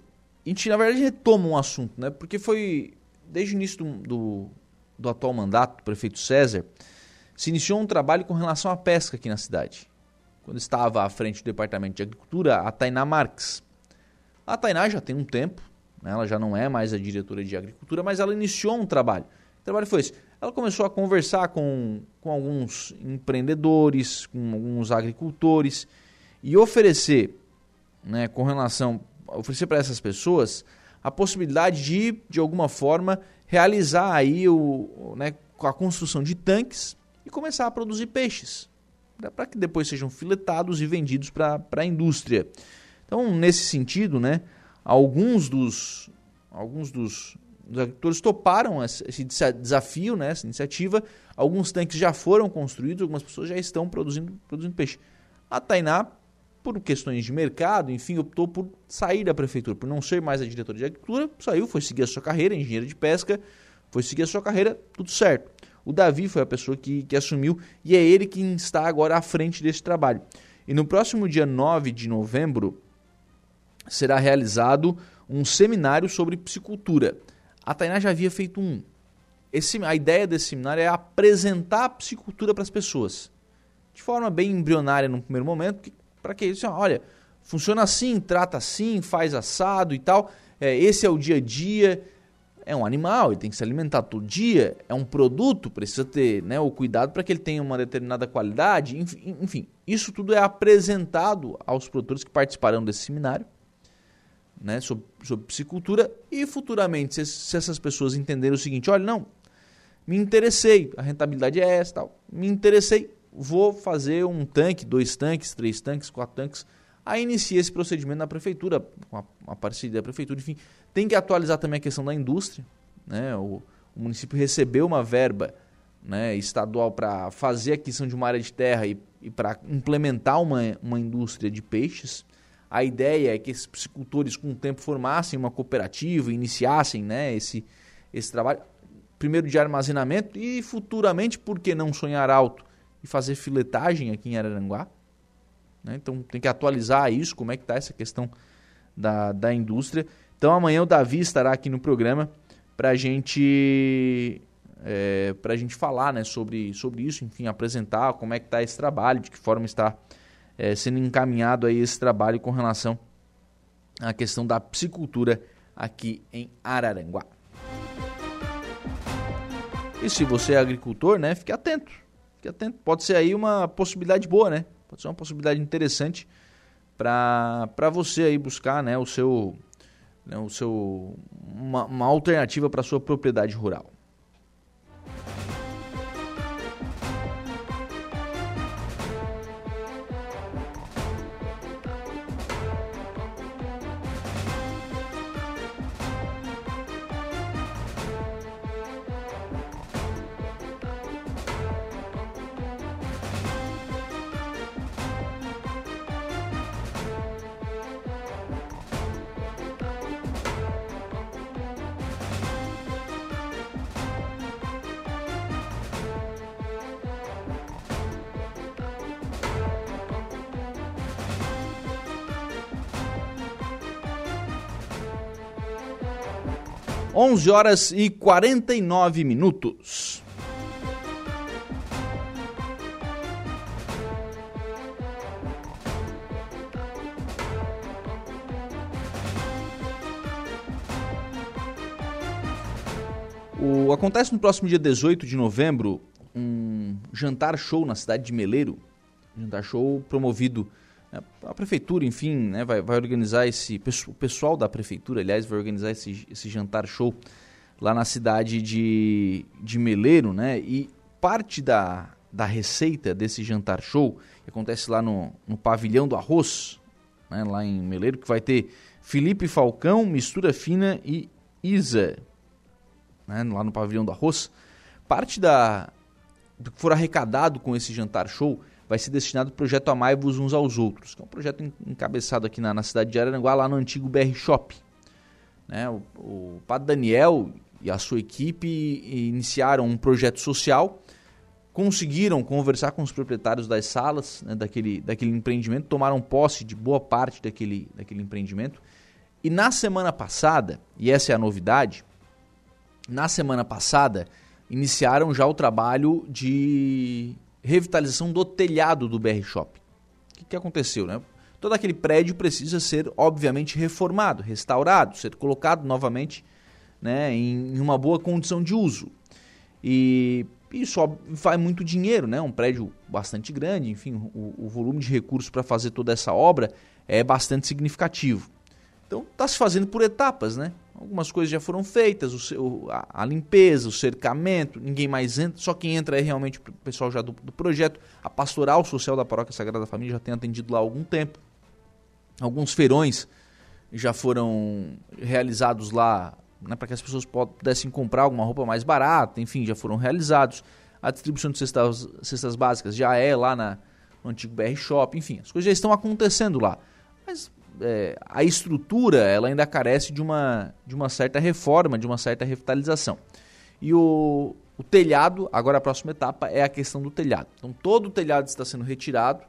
a gente, na verdade, retoma um assunto, né? Porque foi desde o início do, do, do atual mandato do prefeito César, se iniciou um trabalho com relação à pesca aqui na cidade. Quando estava à frente do Departamento de Agricultura, a Tainá Marques. A Tainá já tem um tempo, né? ela já não é mais a diretora de Agricultura, mas ela iniciou um trabalho. O trabalho foi esse. Ela começou a conversar com, com alguns empreendedores, com alguns agricultores e oferecer, né, com relação, oferecer para essas pessoas a possibilidade de, de alguma forma, realizar aí o, né, a construção de tanques e começar a produzir peixes, para que depois sejam filetados e vendidos para a indústria. Então, nesse sentido, né, alguns dos, alguns dos, os agricultores toparam esse desafio, né, essa iniciativa. Alguns tanques já foram construídos, algumas pessoas já estão produzindo, produzindo peixe. A Tainá, por questões de mercado, enfim, optou por sair da prefeitura, por não ser mais a diretora de agricultura, saiu, foi seguir a sua carreira, engenheiro de pesca, foi seguir a sua carreira, tudo certo. O Davi foi a pessoa que, que assumiu e é ele quem está agora à frente desse trabalho. E no próximo dia 9 de novembro será realizado um seminário sobre psicultura. A Tainá já havia feito um. Esse, a ideia desse seminário é apresentar a psicultura para as pessoas. De forma bem embrionária no primeiro momento, para que eles olha, funciona assim, trata assim, faz assado e tal. É, esse é o dia a dia. É um animal, ele tem que se alimentar todo dia. É um produto, precisa ter né, o cuidado para que ele tenha uma determinada qualidade. Enfim, enfim, isso tudo é apresentado aos produtores que participarão desse seminário né, sobre, sobre psicultura e futuramente, se, se, essas pessoas entenderem o seguinte, olha, não, me interessei, a rentabilidade é essa, tal, me interessei, vou fazer um tanque, dois tanques, três tanques, quatro tanques, aí inicia esse procedimento na prefeitura, com a, a parceria da prefeitura, enfim, tem que atualizar também a questão da indústria, né, o, o município recebeu uma verba né, estadual para fazer a aquisição de uma área de terra e, e para implementar uma, uma indústria de peixes, a ideia é que esses psicultores, com o tempo, formassem uma cooperativa, iniciassem né, esse, esse trabalho, primeiro de armazenamento e futuramente, por que não sonhar alto e fazer filetagem aqui em Araranguá? Né? Então tem que atualizar isso, como é que está essa questão da, da indústria. Então amanhã o Davi estará aqui no programa para gente é, a gente falar né, sobre, sobre isso, enfim, apresentar como é que está esse trabalho, de que forma está é, sendo encaminhado aí esse trabalho com relação à questão da psicultura aqui em Araranguá. E se você é agricultor, né, fique atento. Atento. Pode ser aí uma possibilidade boa, né? Pode ser uma possibilidade interessante para você aí buscar, né, o seu, né, o seu uma, uma alternativa para sua propriedade rural. 11 horas e 49 minutos. O, acontece no próximo dia 18 de novembro um jantar show na cidade de Meleiro. Jantar show promovido a prefeitura, enfim, né, vai, vai organizar esse. O pessoal da prefeitura, aliás, vai organizar esse, esse jantar show lá na cidade de, de Meleiro, né? E parte da, da receita desse jantar show, que acontece lá no, no pavilhão do arroz, né, lá em Meleiro, que vai ter Felipe Falcão, Mistura Fina e Isa, né, lá no pavilhão do arroz. Parte da, do que for arrecadado com esse jantar show vai ser destinado ao projeto Amai-vos uns aos outros, que é um projeto encabeçado aqui na, na cidade de Araranguá, lá no antigo BR Shop. Né, o, o Padre Daniel e a sua equipe iniciaram um projeto social conseguiram conversar com os proprietários das salas né, daquele, daquele empreendimento, tomaram posse de boa parte daquele, daquele empreendimento. E na semana passada, e essa é a novidade, na semana passada iniciaram já o trabalho de revitalização do telhado do BR Shop. O que, que aconteceu? Né? Todo aquele prédio precisa ser, obviamente, reformado, restaurado, ser colocado novamente né, em, em uma boa condição de uso. E isso vai muito dinheiro, né? Um prédio bastante grande, enfim, o, o volume de recursos para fazer toda essa obra é bastante significativo. Então está se fazendo por etapas, né? Algumas coisas já foram feitas, o, a, a, limpeza, o cercamento, ninguém mais entra, só quem entra é realmente o pessoal já do, do projeto. A pastoral social da Paróquia Sagrada Família já tem atendido lá há algum tempo. Alguns feirões já foram realizados lá né, para que as pessoas pudessem comprar alguma roupa mais barata, enfim, já foram realizados. A distribuição de cestas, cestas básicas já é lá na, no antigo BR Shop, enfim, as coisas já estão acontecendo lá. Mas é, a estrutura ela ainda carece de uma, de uma certa reforma, de uma certa revitalização. E o, o telhado, agora a próxima etapa é a questão do telhado. Então todo o telhado está sendo retirado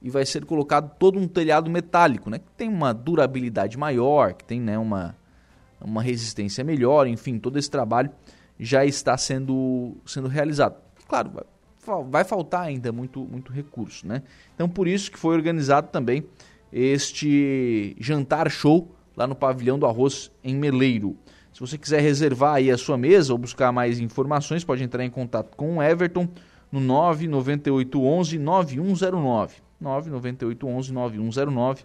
e vai ser colocado todo um telhado metálico, né, que tem uma durabilidade maior, que tem né, uma, uma resistência melhor, enfim, todo esse trabalho já está sendo, sendo realizado. Claro, vai, vai faltar ainda muito, muito recurso, né? Então, por isso que foi organizado também este jantar show lá no Pavilhão do Arroz, em Meleiro. Se você quiser reservar aí a sua mesa ou buscar mais informações, pode entrar em contato com o Everton no 99811 9109. 99811 9109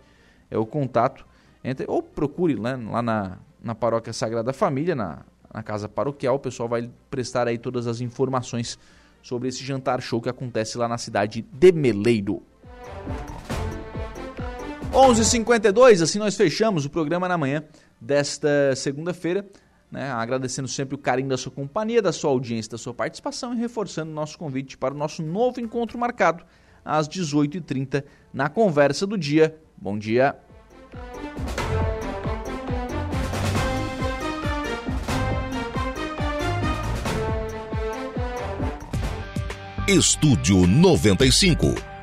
é o contato. Entre, ou procure né, lá na, na Paróquia Sagrada Família, na, na casa paroquial. O pessoal vai prestar aí todas as informações sobre esse jantar show que acontece lá na cidade de Meleiro. 11:52 assim nós fechamos o programa na manhã desta segunda-feira, né? agradecendo sempre o carinho da sua companhia, da sua audiência, da sua participação e reforçando nosso convite para o nosso novo encontro marcado às 18h30 na Conversa do Dia. Bom dia! Estúdio 95,